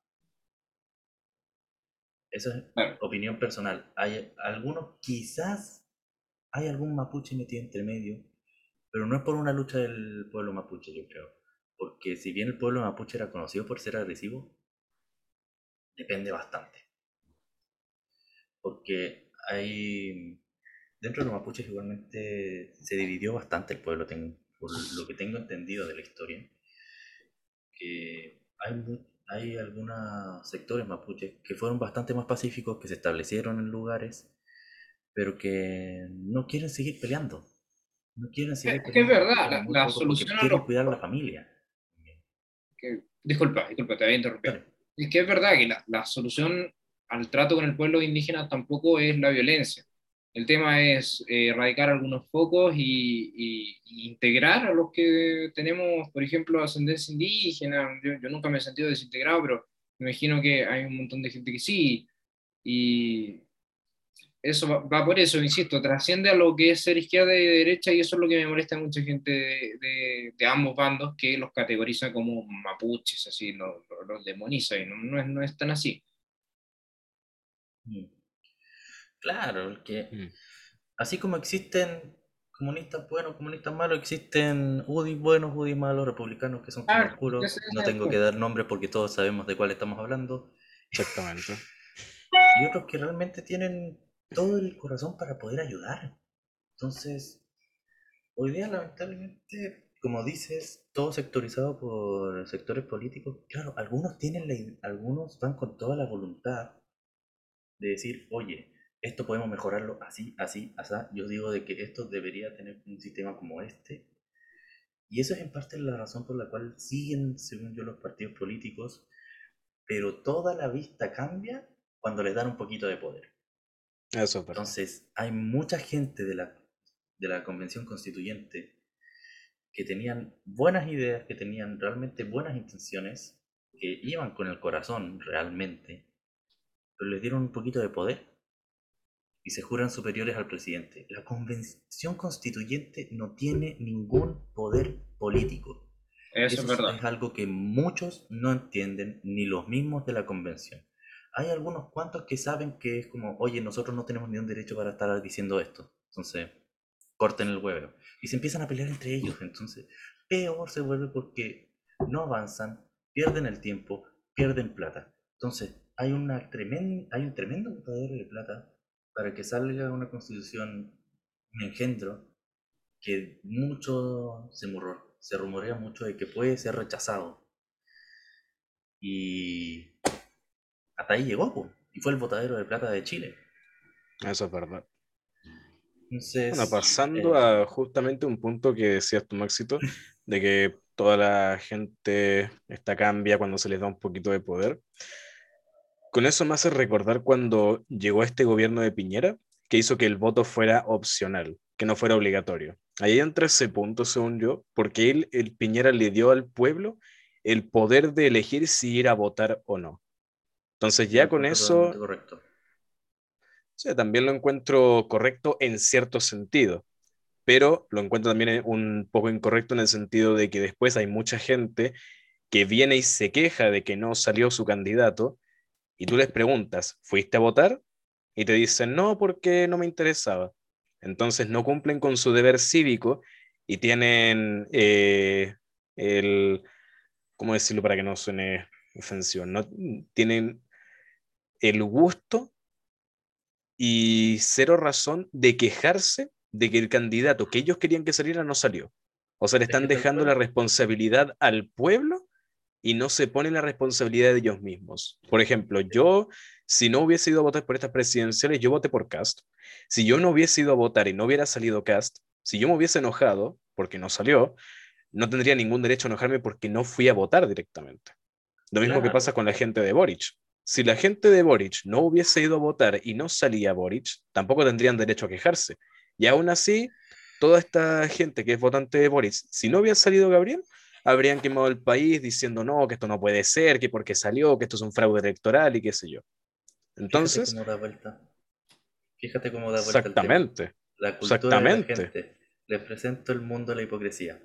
Eso es opinión personal. Hay algunos quizás hay algún mapuche metido entre medio, pero no es por una lucha del pueblo mapuche, yo creo. Porque si bien el pueblo mapuche era conocido por ser agresivo, depende bastante. Porque hay. Dentro de los mapuches igualmente se dividió bastante el pueblo, por lo que tengo entendido de la historia. Que hay, hay algunos sectores mapuches que fueron bastante más pacíficos, que se establecieron en lugares, pero que no quieren seguir peleando. No quieren seguir es que es verdad, la, solución a quieren cuidar a la familia. disculpa, disculpa, te había interrumpido. Es que es verdad que la, la solución al trato con el pueblo indígena tampoco es la violencia. El tema es eh, erradicar algunos focos y, integrar a los que tenemos, por ejemplo, ascendencia indígena. Yo, nunca me he sentido desintegrado, pero me imagino que hay un montón de gente que sí. Y eso va, por eso, insisto, trasciende a lo que es ser izquierda y derecha y eso es lo que me molesta a mucha gente de, de, ambos bandos que los categoriza como mapuches, así, los, los demoniza y no, no, es, no es tan así. Mm. Claro, que mm. así como existen comunistas buenos, comunistas malos, existen UDI buenos, UDI malos, republicanos que son como oscuros. No tengo que dar nombres porque todos sabemos de cuál estamos hablando. Exactamente. Y otros que realmente tienen todo el corazón para poder ayudar. Entonces, hoy día lamentablemente, como dices, todo sectorizado por sectores políticos. Claro, algunos tienen la, algunos van con toda la voluntad de decir, oye, esto podemos mejorarlo así, así, así. Yo digo de que esto debería tener un sistema como este. Y eso es en parte la razón por la cual siguen, según yo, los partidos políticos, pero toda la vista cambia cuando les dan un poquito de poder. Eso, Entonces, hay mucha gente de la, de la convención constituyente que tenían buenas ideas, que tenían realmente buenas intenciones, que iban con el corazón realmente, pero les dieron un poquito de poder y se juran superiores al presidente. La convención constituyente no tiene ningún poder político. Eso, es, verdad. es algo que muchos no entienden, ni los mismos de la convención. Hay algunos cuantos que saben que es como, oye, nosotros no tenemos ningún derecho para estar diciendo esto. Entonces, corten el huevo. Y se empiezan a pelear entre ellos. Entonces, peor se vuelve porque no avanzan, pierden el tiempo, pierden plata. Entonces, hay, una hay un tremendo botadero de plata para que salga una constitución, un engendro, que mucho se, murró, se rumorea mucho de que puede ser rechazado. Y hasta ahí llegó, y fue el botadero de plata de Chile. Eso es verdad. bueno, pasando eh, a justamente un punto que decías tu Maxito, de que toda la gente está cambia cuando se les da un poquito de poder. Con eso me hace recordar cuando llegó este gobierno de Piñera, que hizo que el voto fuera opcional, que no fuera obligatorio. Ahí entra ese punto, según yo, porque él, el Piñera le dio al pueblo el poder de elegir si ir a votar o no. Entonces ya con eso... Correcto. Sí, también lo encuentro correcto en cierto sentido, pero lo encuentro también un poco incorrecto en el sentido de que después hay mucha gente que viene y se queja de que no salió su candidato y tú les preguntas, ¿fuiste a votar? Y te dicen, no, porque no me interesaba. Entonces no cumplen con su deber cívico y tienen eh, el, ¿cómo decirlo para que no suene ofensivo? No, tienen el gusto y cero razón de quejarse de que el candidato que ellos querían que saliera no salió. O sea, le están dejando la responsabilidad al pueblo y no se pone la responsabilidad de ellos mismos. Por ejemplo, yo, si no hubiese ido a votar por estas presidenciales, yo voté por Cast. Si yo no hubiese ido a votar y no hubiera salido Cast, si yo me hubiese enojado porque no salió, no tendría ningún derecho a enojarme porque no fui a votar directamente. Lo mismo que pasa con la gente de Boric. Si la gente de Boric no hubiese ido a votar y no salía Boric, tampoco tendrían derecho a quejarse. Y aún así, toda esta gente que es votante de Boric, si no hubiera salido Gabriel, habrían quemado el país diciendo no, que esto no puede ser, que porque salió, que esto es un fraude electoral y qué sé yo. Entonces. Fíjate cómo da vuelta. Fíjate cómo da vuelta. Exactamente. La cultura exactamente. De la gente. Les presento el mundo de la hipocresía.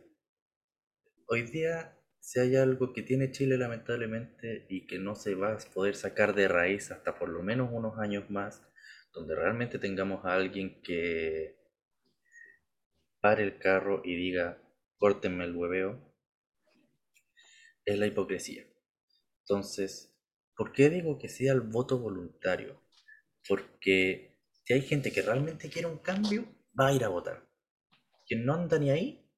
Hoy día, si hay algo que tiene Chile lamentablemente y que no se va a poder sacar de raíz hasta por lo menos unos años más, donde realmente tengamos a alguien que pare el carro y diga, córtenme el hueveo, es la hipocresía. Entonces, ¿por qué digo que sea el voto voluntario? Porque si hay gente que realmente quiere un cambio, va a ir a votar. Quien no anda ni ahí,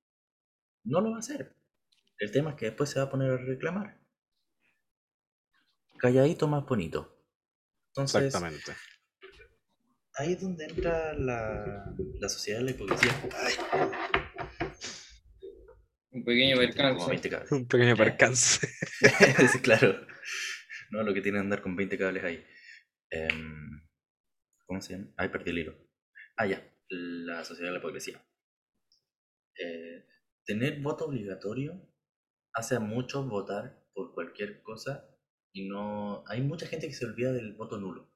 no lo va a hacer. El tema es que después se va a poner a reclamar. Calladito más bonito. Entonces, Exactamente. ahí es donde entra la, la sociedad de la hipocresía. Un pequeño Como percance. 20 cables. Un pequeño percance. Sí, claro. No, lo que tiene que andar con 20 cables ahí. Em, ¿Cómo se llama? Ay, perdí el hilo. Ah, ya. La sociedad de la hipocresía. Eh, tener voto obligatorio hace a muchos votar por cualquier cosa y no... Hay mucha gente que se olvida del voto nulo.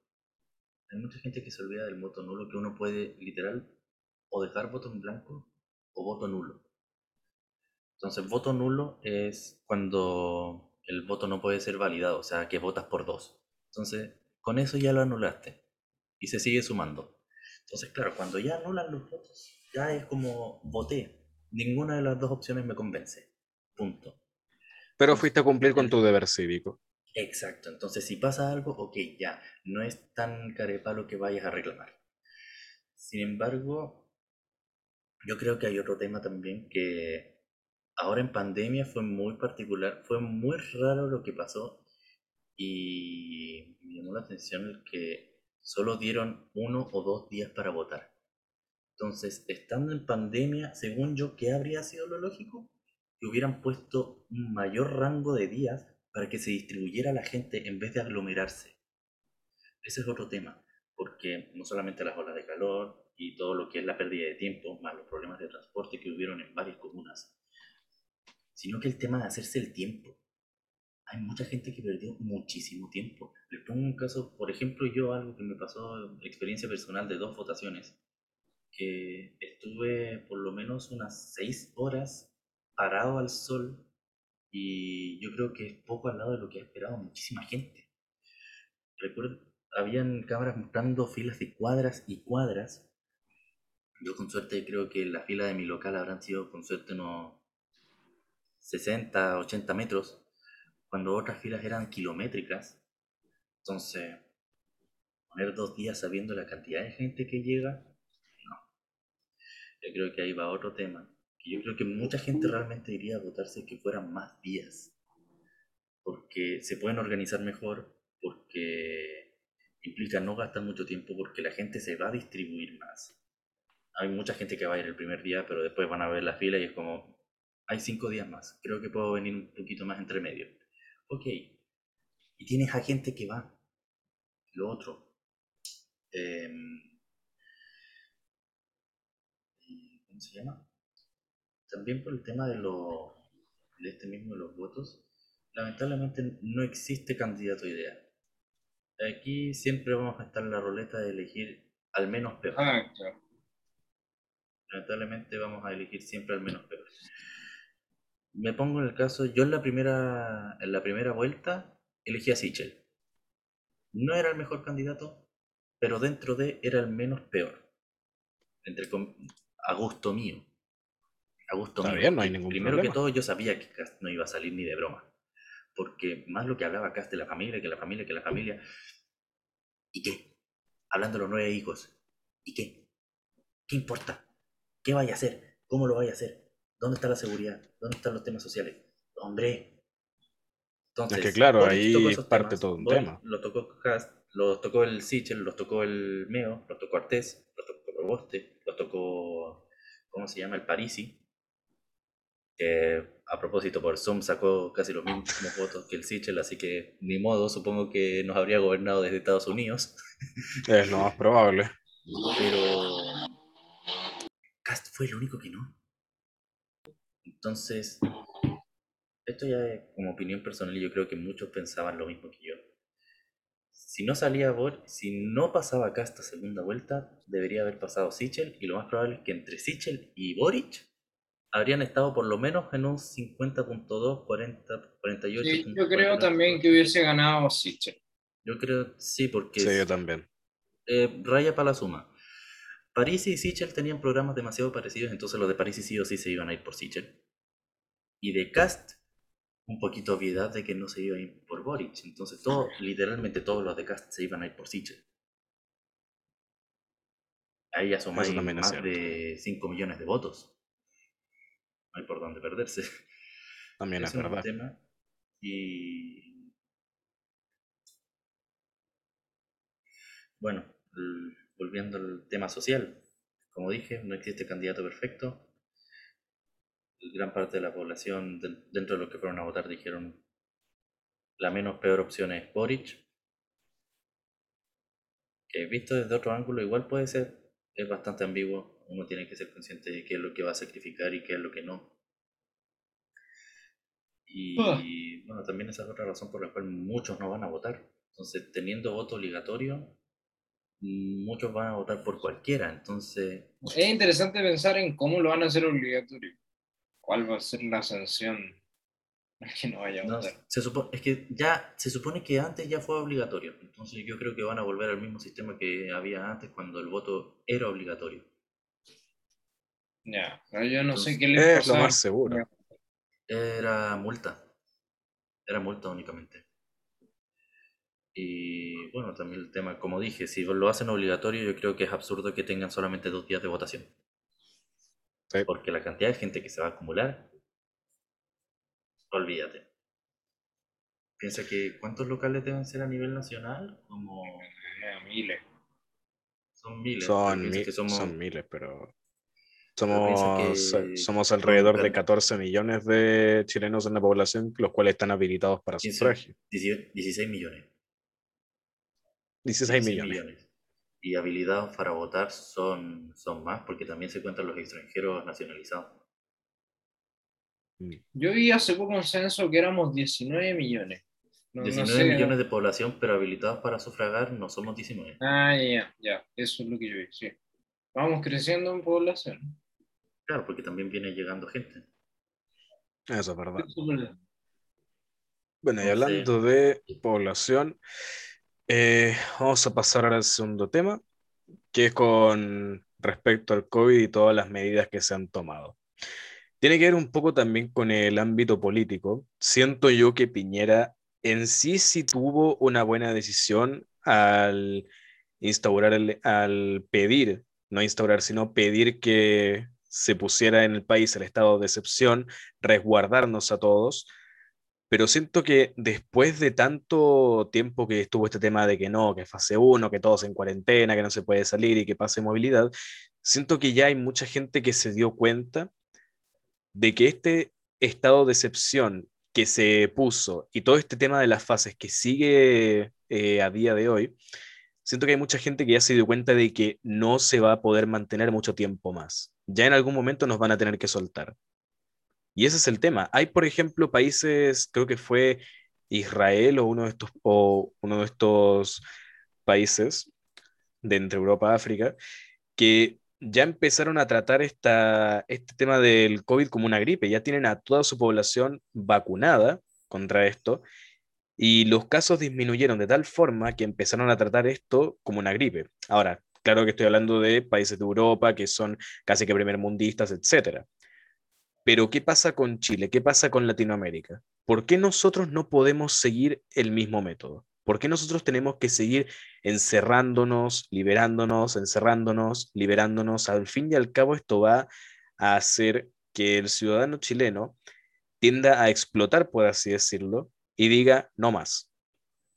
Hay mucha gente que se olvida del voto nulo que uno puede literal o dejar voto en blanco o voto nulo. Entonces, voto nulo es cuando el voto no puede ser validado, o sea, que votas por dos. Entonces, con eso ya lo anulaste y se sigue sumando. Entonces, claro, cuando ya anulan los votos, ya es como voté. Ninguna de las dos opciones me convence. Punto. Pero fuiste a cumplir con tu deber cívico. Exacto. Entonces, si pasa algo, ok, ya. No es tan carepalo que vayas a reclamar. Sin embargo, yo creo que hay otro tema también que ahora en pandemia fue muy particular, fue muy raro lo que pasó y me llamó la atención el que solo dieron uno o dos días para votar. Entonces, estando en pandemia, según yo, ¿qué habría sido lo lógico? Que hubieran puesto un mayor rango de días para que se distribuyera la gente en vez de aglomerarse. Ese es otro tema, porque no solamente las olas de calor y todo lo que es la pérdida de tiempo, más los problemas de transporte que hubieron en varias comunas, sino que el tema de hacerse el tiempo. Hay mucha gente que perdió muchísimo tiempo. Les pongo un caso, por ejemplo, yo algo que me pasó, experiencia personal de dos votaciones, que estuve por lo menos unas seis horas parado al sol y yo creo que es poco al lado de lo que ha esperado muchísima gente. Recuerdo, habían cámaras mostrando filas de cuadras y cuadras. Yo con suerte creo que la fila de mi local habrán sido con suerte unos 60, 80 metros, cuando otras filas eran kilométricas. Entonces, poner dos días sabiendo la cantidad de gente que llega, no. Yo creo que ahí va otro tema. Yo creo que mucha gente realmente iría a votarse que fueran más días. Porque se pueden organizar mejor, porque implica no gastar mucho tiempo, porque la gente se va a distribuir más. Hay mucha gente que va a ir el primer día, pero después van a ver la fila y es como, hay cinco días más, creo que puedo venir un poquito más entre medio. Ok, y tienes a gente que va. Lo otro, em, ¿cómo se llama? También por el tema de, lo, de este mismo de los votos, lamentablemente no existe candidato ideal. Aquí siempre vamos a estar en la roleta de elegir al menos peor. Ah, claro. Lamentablemente vamos a elegir siempre al menos peor. Me pongo en el caso, yo en la primera, en la primera vuelta elegí a Sichel. No era el mejor candidato, pero dentro de era el menos peor. Entre a gusto mío. A gusto Está mío. bien, no hay porque ningún Primero problema. que todo, yo sabía que Cast no iba a salir ni de broma. Porque más lo que hablaba Cast de la familia, que la familia, que la familia. ¿Y qué? Hablando de los nueve hijos. ¿Y qué? ¿Qué importa? ¿Qué vaya a hacer? ¿Cómo lo vaya a hacer? ¿Dónde está la seguridad? ¿Dónde están los temas sociales? Hombre. Entonces, Es que claro, ahí parte temas. todo un tema. Lo tocó Cast, los tocó el Sichel, los tocó el Meo, los tocó Artés, los tocó Proboste, los tocó, ¿cómo se llama? El Parisi. Que a propósito por Zoom sacó casi los mismos votos que el Sichel, así que ni modo, supongo que nos habría gobernado desde Estados Unidos. Es lo más probable. Pero Cast fue el único que no. Entonces, esto ya es como opinión personal y yo creo que muchos pensaban lo mismo que yo. Si no salía Boric, si no pasaba Cast a segunda vuelta, debería haber pasado Sichel y lo más probable es que entre Sichel y Boric habrían estado por lo menos en un 50.2, 40, 48. Sí, yo creo también que hubiese ganado Sichel. Yo creo, sí, porque Sí, yo también. eh, raya para la suma. París y Sichel tenían programas demasiado parecidos, entonces los de París y sí o sí se iban a ir por Sichel. Y de Cast, un poquito obviedad de que no se iba a ir por Boric. Entonces, todo, literalmente todos los de Cast se iban a ir por Sichel. Ahí ya son más, de 5 millones de votos. No hay por dónde perderse. También es es un verdad. tema. Y bueno, volviendo al tema social, como dije, no existe candidato perfecto. Gran parte de la población de- dentro de los que fueron a votar dijeron la menos peor opción es Boric. Que visto desde otro ángulo igual puede ser, es bastante ambiguo. Uno tiene que ser consciente de qué es lo que va a sacrificar y qué es lo que no. Y Ah. bueno, también esa es otra razón por la cual muchos no van a votar. Entonces, teniendo voto obligatorio, muchos van a votar por cualquiera. Entonces, Es interesante pensar en cómo lo van a hacer obligatorio. ¿Cuál va a ser la sanción que no vaya a no, votar? se supo- es que ya se supone que antes ya fue obligatorio. Entonces, yo creo que van a volver al mismo sistema que había antes cuando el voto era obligatorio. Ya, pero yo no sé qué les Es lo más seguro. Era multa. Era multa únicamente. Y bueno, también el tema, como dije, si lo hacen obligatorio, yo creo que es absurdo que tengan solamente dos días de votación. Sí. Porque la cantidad de gente que se va a acumular, olvídate. Piensa que ¿cuántos locales deben ser a nivel nacional? Como Eh, miles. son miles. Son, mi- que somos- son miles, pero somos, que somos alrededor de can- 14 millones de chilenos en la población, los cuales están habilitados para 15, sufragio. 18 16 millones. 16 16 millones. Y habilitados para votar son, son más porque también se cuentan los extranjeros nacionalizados. Mm. Yo vi hace poco un censo que éramos 19 millones. No, no 19 sé. millones de población, pero habilitados para sufragar no somos 19. Ah, ya, ya. Eso es lo que yo vi, sí. Vamos creciendo en población. Claro, porque también viene llegando gente. Eso es verdad. Eso es verdad. Bueno, y hablando de población, eh, vamos a pasar al segundo tema, que es con respecto al COVID y todas las medidas que se han tomado. Tiene que ver un poco también con el ámbito político. Siento yo que Piñera en sí sí tuvo una buena decisión al instaurar, al pedir, no instaurar, sino pedir que se pusiera en el país el estado de excepción, resguardarnos a todos pero siento que después de tanto tiempo que estuvo este tema de que no, que fase 1, que todos en cuarentena, que no se puede salir y que pase movilidad, siento que ya hay mucha gente que se dio cuenta de que este estado de excepción que se puso y todo este tema de las fases que sigue eh, a día de hoy, siento que hay mucha gente que ya se dio cuenta de que no se va a poder mantener mucho tiempo más. Ya en algún momento nos van a tener que soltar. Y ese es el tema. Hay, por ejemplo, países, creo que fue Israel o uno de estos, o uno de estos países de entre Europa y África, que ya empezaron a tratar esta, este tema del COVID como una gripe. Ya tienen a toda su población vacunada contra esto y los casos disminuyeron de tal forma que empezaron a tratar esto como una gripe. Ahora, claro que estoy hablando de países de Europa que son casi que primermundistas, etcétera. Pero ¿qué pasa con Chile? ¿Qué pasa con Latinoamérica? ¿Por qué nosotros no podemos seguir el mismo método? ¿Por qué nosotros tenemos que seguir encerrándonos, liberándonos, encerrándonos, liberándonos? Al fin y al cabo esto va a hacer que el ciudadano chileno tienda a explotar, por así decirlo, y diga no más.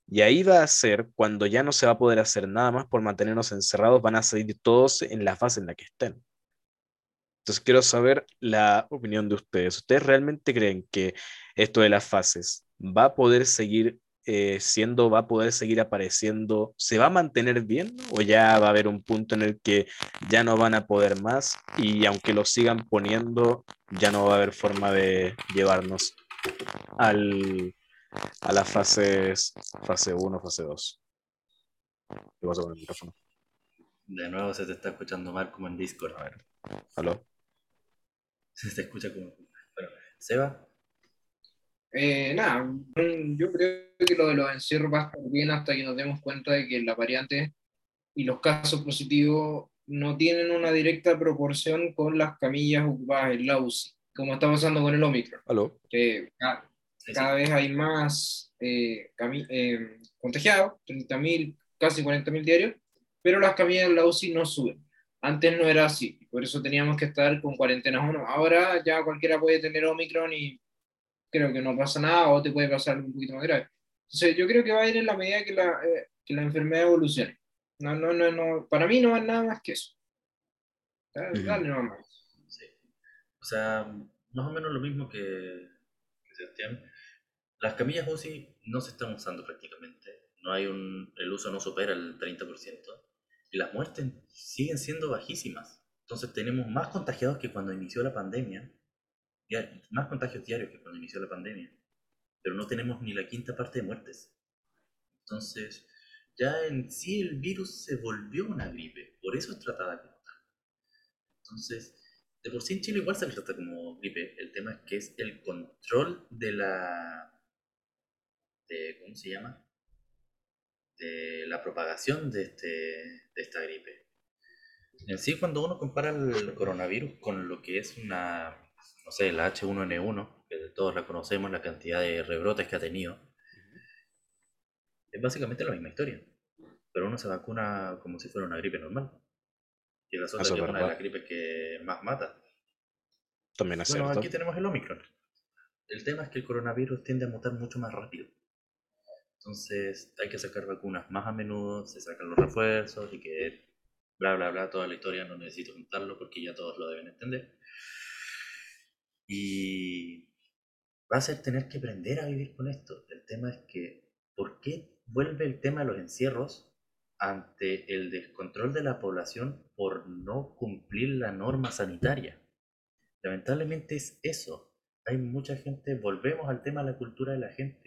Y ahí va a ser cuando ya no se va a poder hacer nada más por mantenernos encerrados, van a salir todos en la fase en la que estén. Entonces quiero saber la opinión de ustedes. ¿Ustedes realmente creen que esto de las fases va a poder seguir eh, siendo, va a poder seguir apareciendo, se va a mantener bien o ya va a haber un punto en el que ya no van a poder más y aunque lo sigan poniendo, ya no va a haber forma de llevarnos al, a las fases, fase 1, fase 2? ¿Qué pasa con el micrófono? De nuevo se te está escuchando mal como en Discord. A ver, ¿aló? Se te escucha como... Bueno, Seba, Eh, nada, mm, yo creo que lo de los encierros va a estar bien hasta que nos demos cuenta de que la variante y los casos positivos no tienen una directa proporción con las camillas ocupadas en la UCI, como está pasando con el Omicron. ¿Aló? Que ca- cada, vez hay más eh, eh, contagiados, 30.000, casi 40.000 diarios, pero las camillas en la UCI no suben. Antes no era así, por eso teníamos que estar con cuarentenas uno. Ahora ya cualquiera puede tener Omicron y creo que no pasa nada o te puede pasar un poquito más grave. Entonces yo creo que va a ir en la medida que la, eh, que la enfermedad evolucione. No, no, no, no, para mí no es nada más que eso. Dale, dale nomás. Sí. O sea, más o menos lo mismo que, que Sebastián. Las camillas UCI no se están usando prácticamente. No hay un, el uso no supera el 30%. Las muertes siguen siendo bajísimas. Entonces tenemos más contagiados que cuando inició la pandemia. Más contagios diarios que cuando inició la pandemia. Pero no tenemos ni la quinta parte de muertes. Entonces, ya en sí el virus se volvió una gripe. Por eso es tratada como tal. Entonces, de por sí en Chile igual se trata como gripe. El tema es que es el control de la. De, ¿Cómo se llama? De la propagación de, este, de esta gripe. En sí, cuando uno compara el coronavirus con lo que es una. No sé, la H1N1, que todos la conocemos, la cantidad de rebrotes que ha tenido, es básicamente la misma historia. Pero uno se vacuna como si fuera una gripe normal. Y Eso que es una de las gripes que más mata. También es Bueno, cierto. aquí tenemos el Omicron. El tema es que el coronavirus tiende a mutar mucho más rápido. Entonces hay que sacar vacunas más a menudo, se sacan los refuerzos y que bla bla bla, toda la historia no necesito contarlo porque ya todos lo deben entender. Y va a ser tener que aprender a vivir con esto. El tema es que, ¿por qué vuelve el tema de los encierros ante el descontrol de la población por no cumplir la norma sanitaria? Lamentablemente es eso. Hay mucha gente, volvemos al tema de la cultura de la gente.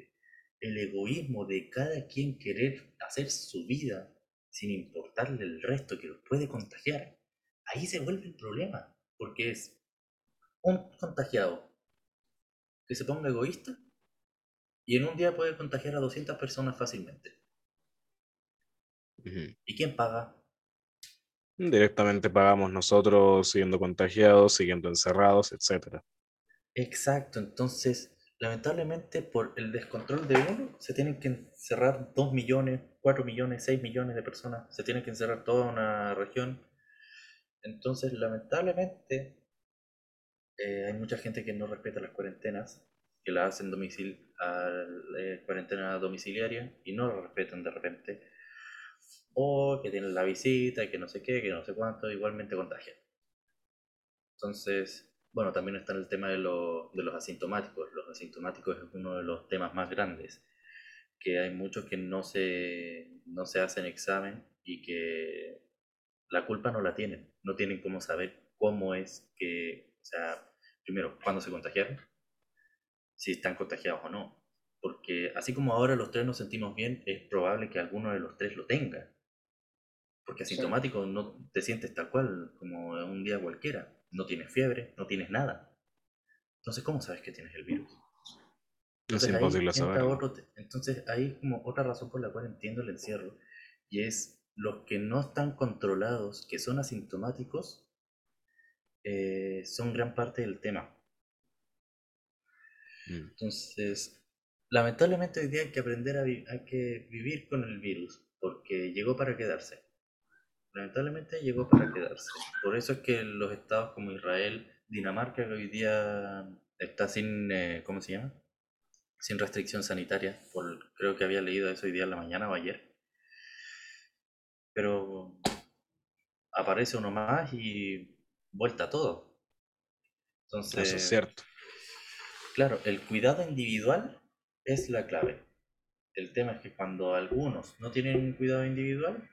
El egoísmo de cada quien querer hacer su vida sin importarle el resto que los puede contagiar. Ahí se vuelve el problema, porque es un contagiado que se ponga egoísta y en un día puede contagiar a 200 personas fácilmente. ¿Y quién paga? Directamente pagamos nosotros siguiendo contagiados, siguiendo encerrados, etc. Exacto, entonces lamentablemente por el descontrol de uno se tienen que encerrar 2 millones, 4 millones, 6 millones de personas, se tiene que encerrar toda una región. Entonces lamentablemente eh, hay mucha gente que no respeta las cuarentenas, que la hacen domicil eh, cuarentena domiciliaria y no la respetan de repente. O que tienen la visita y que no sé qué, que no sé cuánto, igualmente contagian. Entonces, bueno, también está el tema de, lo- de los asintomáticos. Los asintomáticos es uno de los temas más grandes, que hay muchos que no se, no se hacen examen y que la culpa no la tienen, no tienen cómo saber cómo es que, o sea, primero, cuándo se contagiaron, si están contagiados o no. Porque así como ahora los tres nos sentimos bien, es probable que alguno de los tres lo tenga. Porque Sí. asintomático no te sientes tal cual, como un día cualquiera. No tienes fiebre, no tienes nada. Entonces, ¿cómo sabes que tienes el virus? Es Entonces, imposible otro te- entonces ahí es como otra razón por la cual entiendo el encierro. Y es los que no están controlados, que son asintomáticos, eh, son gran parte del tema. Mm. Entonces, lamentablemente hoy día hay que aprender a vi- hay que vivir con el virus, porque llegó para quedarse. Lamentablemente llegó para quedarse. Por eso es que los estados como Israel, Dinamarca, que hoy día está sin, eh, ¿cómo se llama? Sin restricción sanitaria. Por, creo que había leído eso hoy día en la mañana o ayer. Pero aparece uno más y vuelta todo. Entonces, Eso es cierto. Claro, el cuidado individual es la clave. El tema es que cuando algunos no tienen un cuidado individual,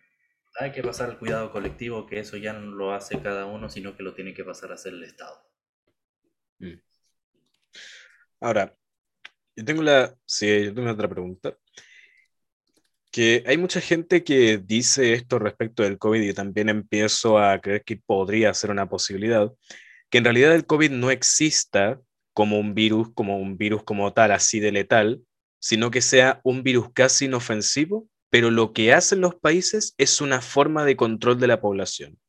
hay que pasar al cuidado colectivo, que eso ya no lo hace cada uno, sino que lo tiene que pasar a hacer el Estado. Ahora, yo tengo la, sí, yo tengo otra pregunta. Que hay mucha gente que dice esto respecto del COVID y también empiezo a creer que podría ser una posibilidad, que en realidad el COVID no exista como un virus, como un virus como tal, así de letal, sino que sea un virus casi inofensivo, pero lo que hacen los países es una forma de control de la población.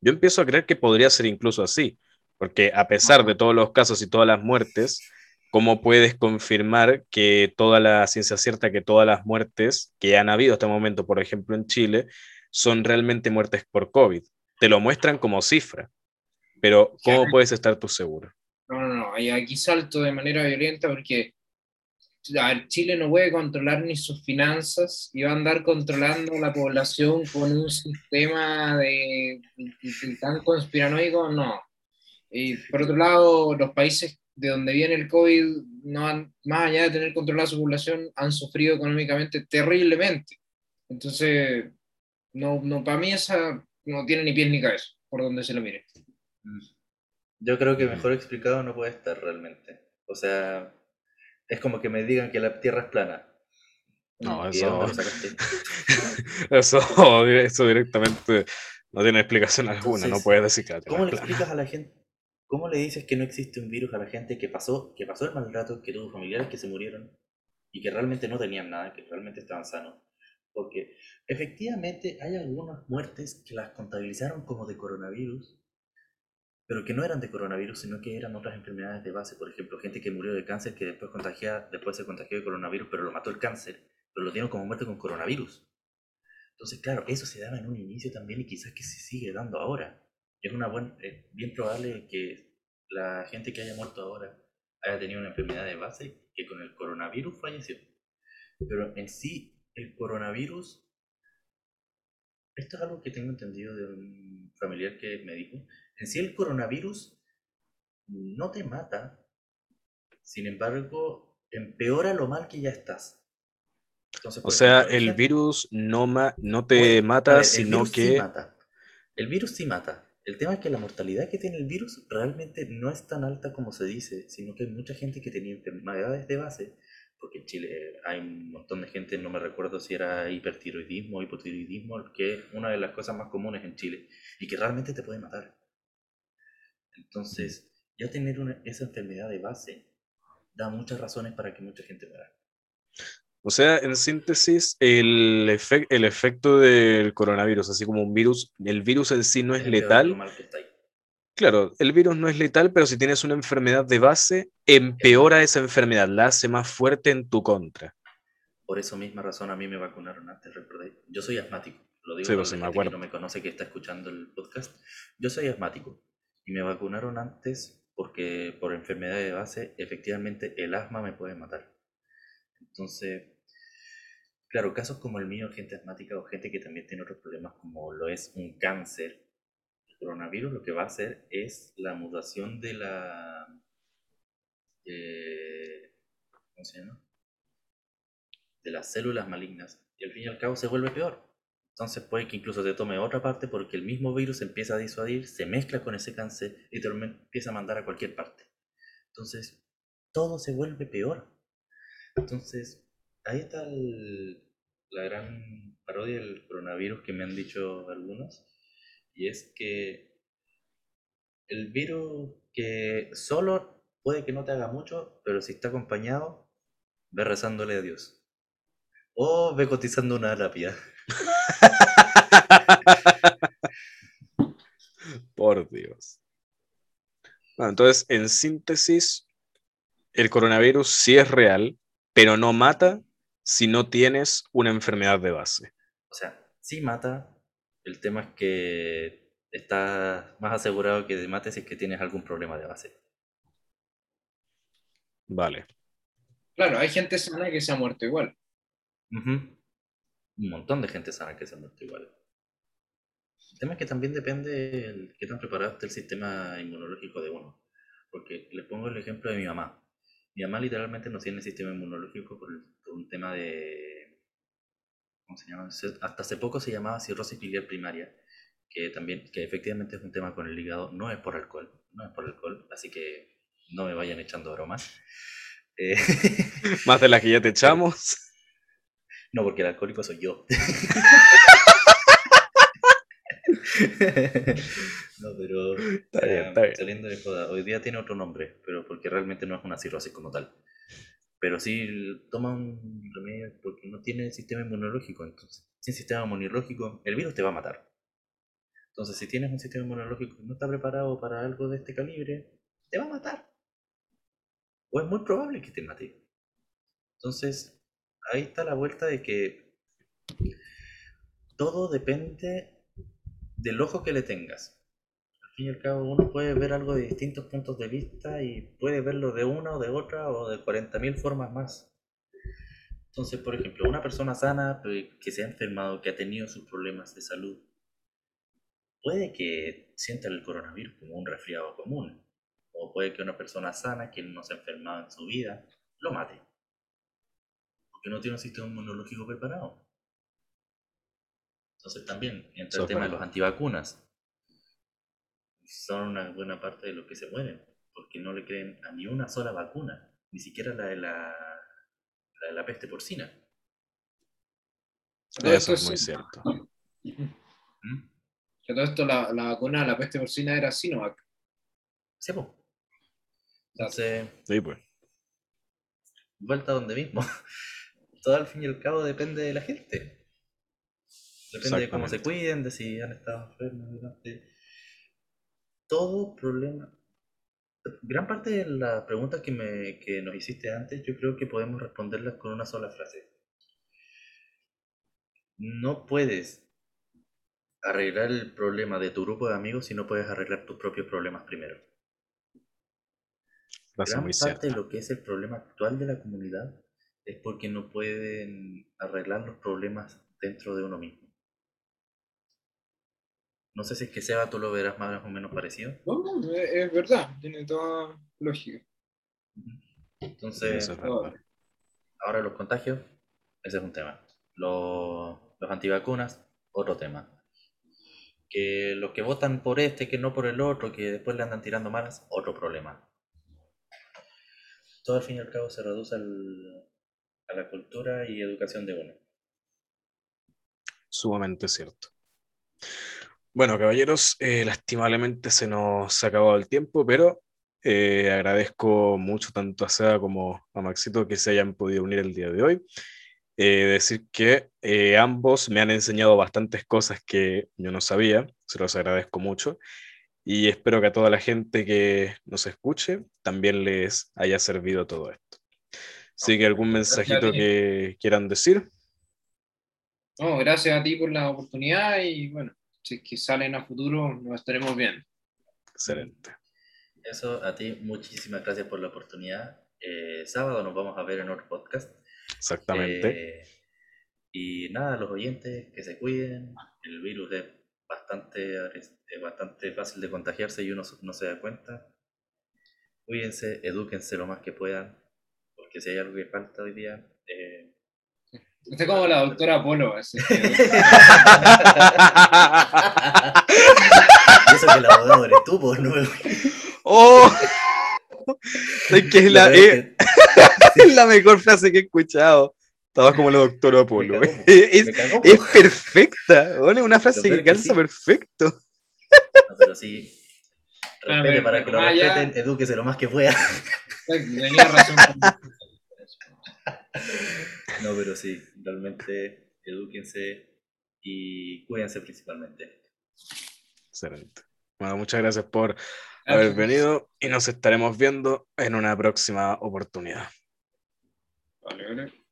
Yo empiezo a creer que podría ser incluso así, porque a pesar de todos los casos y todas las muertes, ¿cómo puedes confirmar que toda la ciencia cierta, que todas las muertes que han habido hasta el momento, por ejemplo en Chile, son realmente muertes por COVID? Te lo muestran como cifra, pero ¿cómo puedes estar tú seguro? No, no, no, aquí salto de manera violenta porque Chile no puede controlar ni sus finanzas y va a andar controlando la población con un sistema de, tan conspiranoico, no. Y por otro lado, los países de donde viene el COVID, no han, más allá de tener controlada su población, han sufrido económicamente terriblemente. Entonces, no, no, para mí esa no tiene ni pies ni cabeza, por donde se lo mire. Yo creo que mejor explicado no puede estar realmente. O sea, es como que me digan que la Tierra es plana. No, eso... eso, eso directamente no tiene explicación alguna, no puedes decir que la ¿Cómo le explicas a la gente? ¿Cómo le dices que no existe un virus a la gente que pasó, que pasó el mal rato, que tuvo familiares que se murieron y que realmente no tenían nada, que realmente estaban sanos? Porque efectivamente hay algunas muertes que las contabilizaron como de coronavirus, pero que no eran de coronavirus, sino que eran otras enfermedades de base. Por ejemplo, gente que murió de cáncer que después, se contagió de coronavirus, pero lo mató el cáncer, pero lo dieron como muerte con coronavirus. Entonces, claro, eso se daba en un inicio también y quizás que se sigue dando ahora. Es una buena, bien probable que la gente que haya muerto ahora haya tenido una enfermedad de base que con el coronavirus falleció. Pero en sí, el coronavirus, esto es algo que tengo entendido de un familiar que me dijo, en sí el coronavirus no te mata, sin embargo, empeora lo mal que ya estás. o sea, el virus no, no te mata, sino que... El virus sí mata. El tema es que la mortalidad que tiene el virus realmente no es tan alta como se dice, sino que hay mucha gente que tenía enfermedades de base, porque en Chile hay un montón de gente, no me recuerdo si era hipertiroidismo o hipotiroidismo, que es una de las cosas más comunes en Chile, y que realmente te puede matar. Entonces, ya tener una, esa enfermedad de base da muchas razones para que mucha gente muera. O sea, en síntesis, el, el efecto del coronavirus, así como un virus, el virus en sí no es letal. Claro, el virus no es letal, pero si tienes una enfermedad de base, empeora esa enfermedad, la hace más fuerte en tu contra. Por esa misma razón a mí me vacunaron antes, recordé. Yo soy asmático, lo digo sí, pues, que no me conoce que está escuchando el podcast. Yo soy asmático. Y me vacunaron antes porque por enfermedad de base, efectivamente el asma me puede matar. Entonces, claro, casos como el mío, gente asmática o gente que también tiene otros problemas como lo es un cáncer, coronavirus lo que va a hacer es la mutación de la... Eh, ¿Cómo se llama? De las células malignas. Y al fin y al cabo se vuelve peor. Entonces puede que incluso te tome otra parte porque el mismo virus empieza a disuadir, se mezcla con ese cáncer y te empieza a mandar a cualquier parte. Entonces, todo se vuelve peor. Entonces, ahí está la gran parodia del coronavirus que me han dicho algunos. Y es que el virus que solo puede que no te haga mucho, pero si está acompañado, ve rezándole a Dios. O ve cotizando una lápida. Por Dios. entonces, en síntesis, el coronavirus sí es real, pero no mata si no tienes una enfermedad de base. O sea, sí mata. El tema es que está más asegurado que te mate si es que tienes algún problema de base. Vale. Claro, hay gente sana que se ha muerto igual un montón de gente sana que se ha muerto igual. El tema es que también depende de qué tan preparado esté el sistema inmunológico de uno. Porque les pongo el ejemplo de mi mamá. Mi mamá literalmente no tiene sistema inmunológico por, un tema de... ¿Cómo se llama? Hasta hace poco se llamaba cirrosis biliar primaria, que también, que efectivamente es un tema con el hígado, no es por alcohol, no es por alcohol, así que no me vayan echando bromas. Eh, Más de las que ya te echamos. No, porque el alcohólico soy yo. no, pero eh, saliendo de joda, hoy día tiene otro nombre, pero porque realmente no es una cirrosis como tal. Pero sí toma un remedio porque no tiene sistema inmunológico. Entonces, sin sistema inmunológico, el virus te va a matar. Entonces, si tienes un sistema inmunológico que no está preparado para algo de este calibre, te va a matar. O es muy probable que te mate. Entonces, ahí está la vuelta de que todo depende del ojo que le tengas. Fin y al cabo, uno puede ver algo de distintos puntos de vista y puede verlo de una o de otra o de 40.000 formas más. Entonces, por ejemplo, una persona sana eh, que se ha enfermado, que ha tenido sus problemas de salud, puede que sienta el coronavirus como un resfriado común. O puede que una persona sana que no se ha enfermado en su vida lo mate. Porque no tiene un sistema inmunológico preparado. Entonces también entra el tema de los antivacunas. Son una buena parte de los que se mueren. Porque no le creen a ni una sola vacuna. Ni siquiera la de la la de la peste porcina. Eso es muy cierto. ¿Mm? Que todo esto, la, la vacuna de la peste porcina era Sinovac. Sí, pues. Entonces, Sí, pues. vuelta donde mismo. Todo al fin y al cabo depende de la gente. Depende de cómo se cuiden, de si han estado enfermos. durante- Todo problema. Gran parte de las preguntas que, me, que nos hiciste antes, yo creo que podemos responderlas con una sola frase. No puedes arreglar el problema de tu grupo de amigos si no puedes arreglar tus propios problemas primero. Gran parte cierta. de lo que es el problema actual de la comunidad es porque no pueden arreglar los problemas dentro de uno mismo. No sé si es que Seba tú lo verás más o menos parecido. No, no, es, verdad, tiene toda lógica. Entonces, es ahora los contagios, ese es un tema. Los, los antivacunas, otro tema. Que los que votan por este, que no por el otro, que después le andan tirando malas, otro problema. Todo al fin y al cabo se reduce al- a la cultura y educación de uno. Sumamente cierto. Bueno, caballeros, eh, lastimablemente se nos ha acabado el tiempo, pero eh, agradezco mucho tanto a Seba como a Maxito que se hayan podido unir el día de hoy. Eh, decir que eh, ambos me han enseñado bastantes cosas que yo no sabía, se los agradezco mucho y espero que a toda la gente que nos escuche también les haya servido todo esto. Así que algún mensajito que quieran decir. No, gracias a ti por la oportunidad y bueno, si que salen a futuro, nos estaremos viendo. Excelente. Eso, a ti, muchísimas gracias por la oportunidad. Eh, sábado nos vamos a ver en otro podcast. Exactamente. Eh, y nada, los oyentes que se cuiden. El virus es bastante, es bastante fácil de contagiarse y uno no se da cuenta. Cuídense, edúquense lo más que puedan, porque si hay algo que falta hoy día, eh, Está como la doctora Polo. que- y eso que el abogado eres tú, pues no. ¡Oh! Es que es la, peor es, que- es la mejor frase que he escuchado. Estaba como la doctora Apolo. Me cagó, Es, es perfecta. Es una frase que que calza sí. perfecto. No, pero sí. Respete para que lo ah, ya. respeten, edúquese lo más que pueda. Tenía razón. No, pero sí, realmente edúquense y cuídense principalmente. Excelente. Bueno, muchas gracias por haber venido y nos estaremos viendo en una próxima oportunidad. Vale, vale.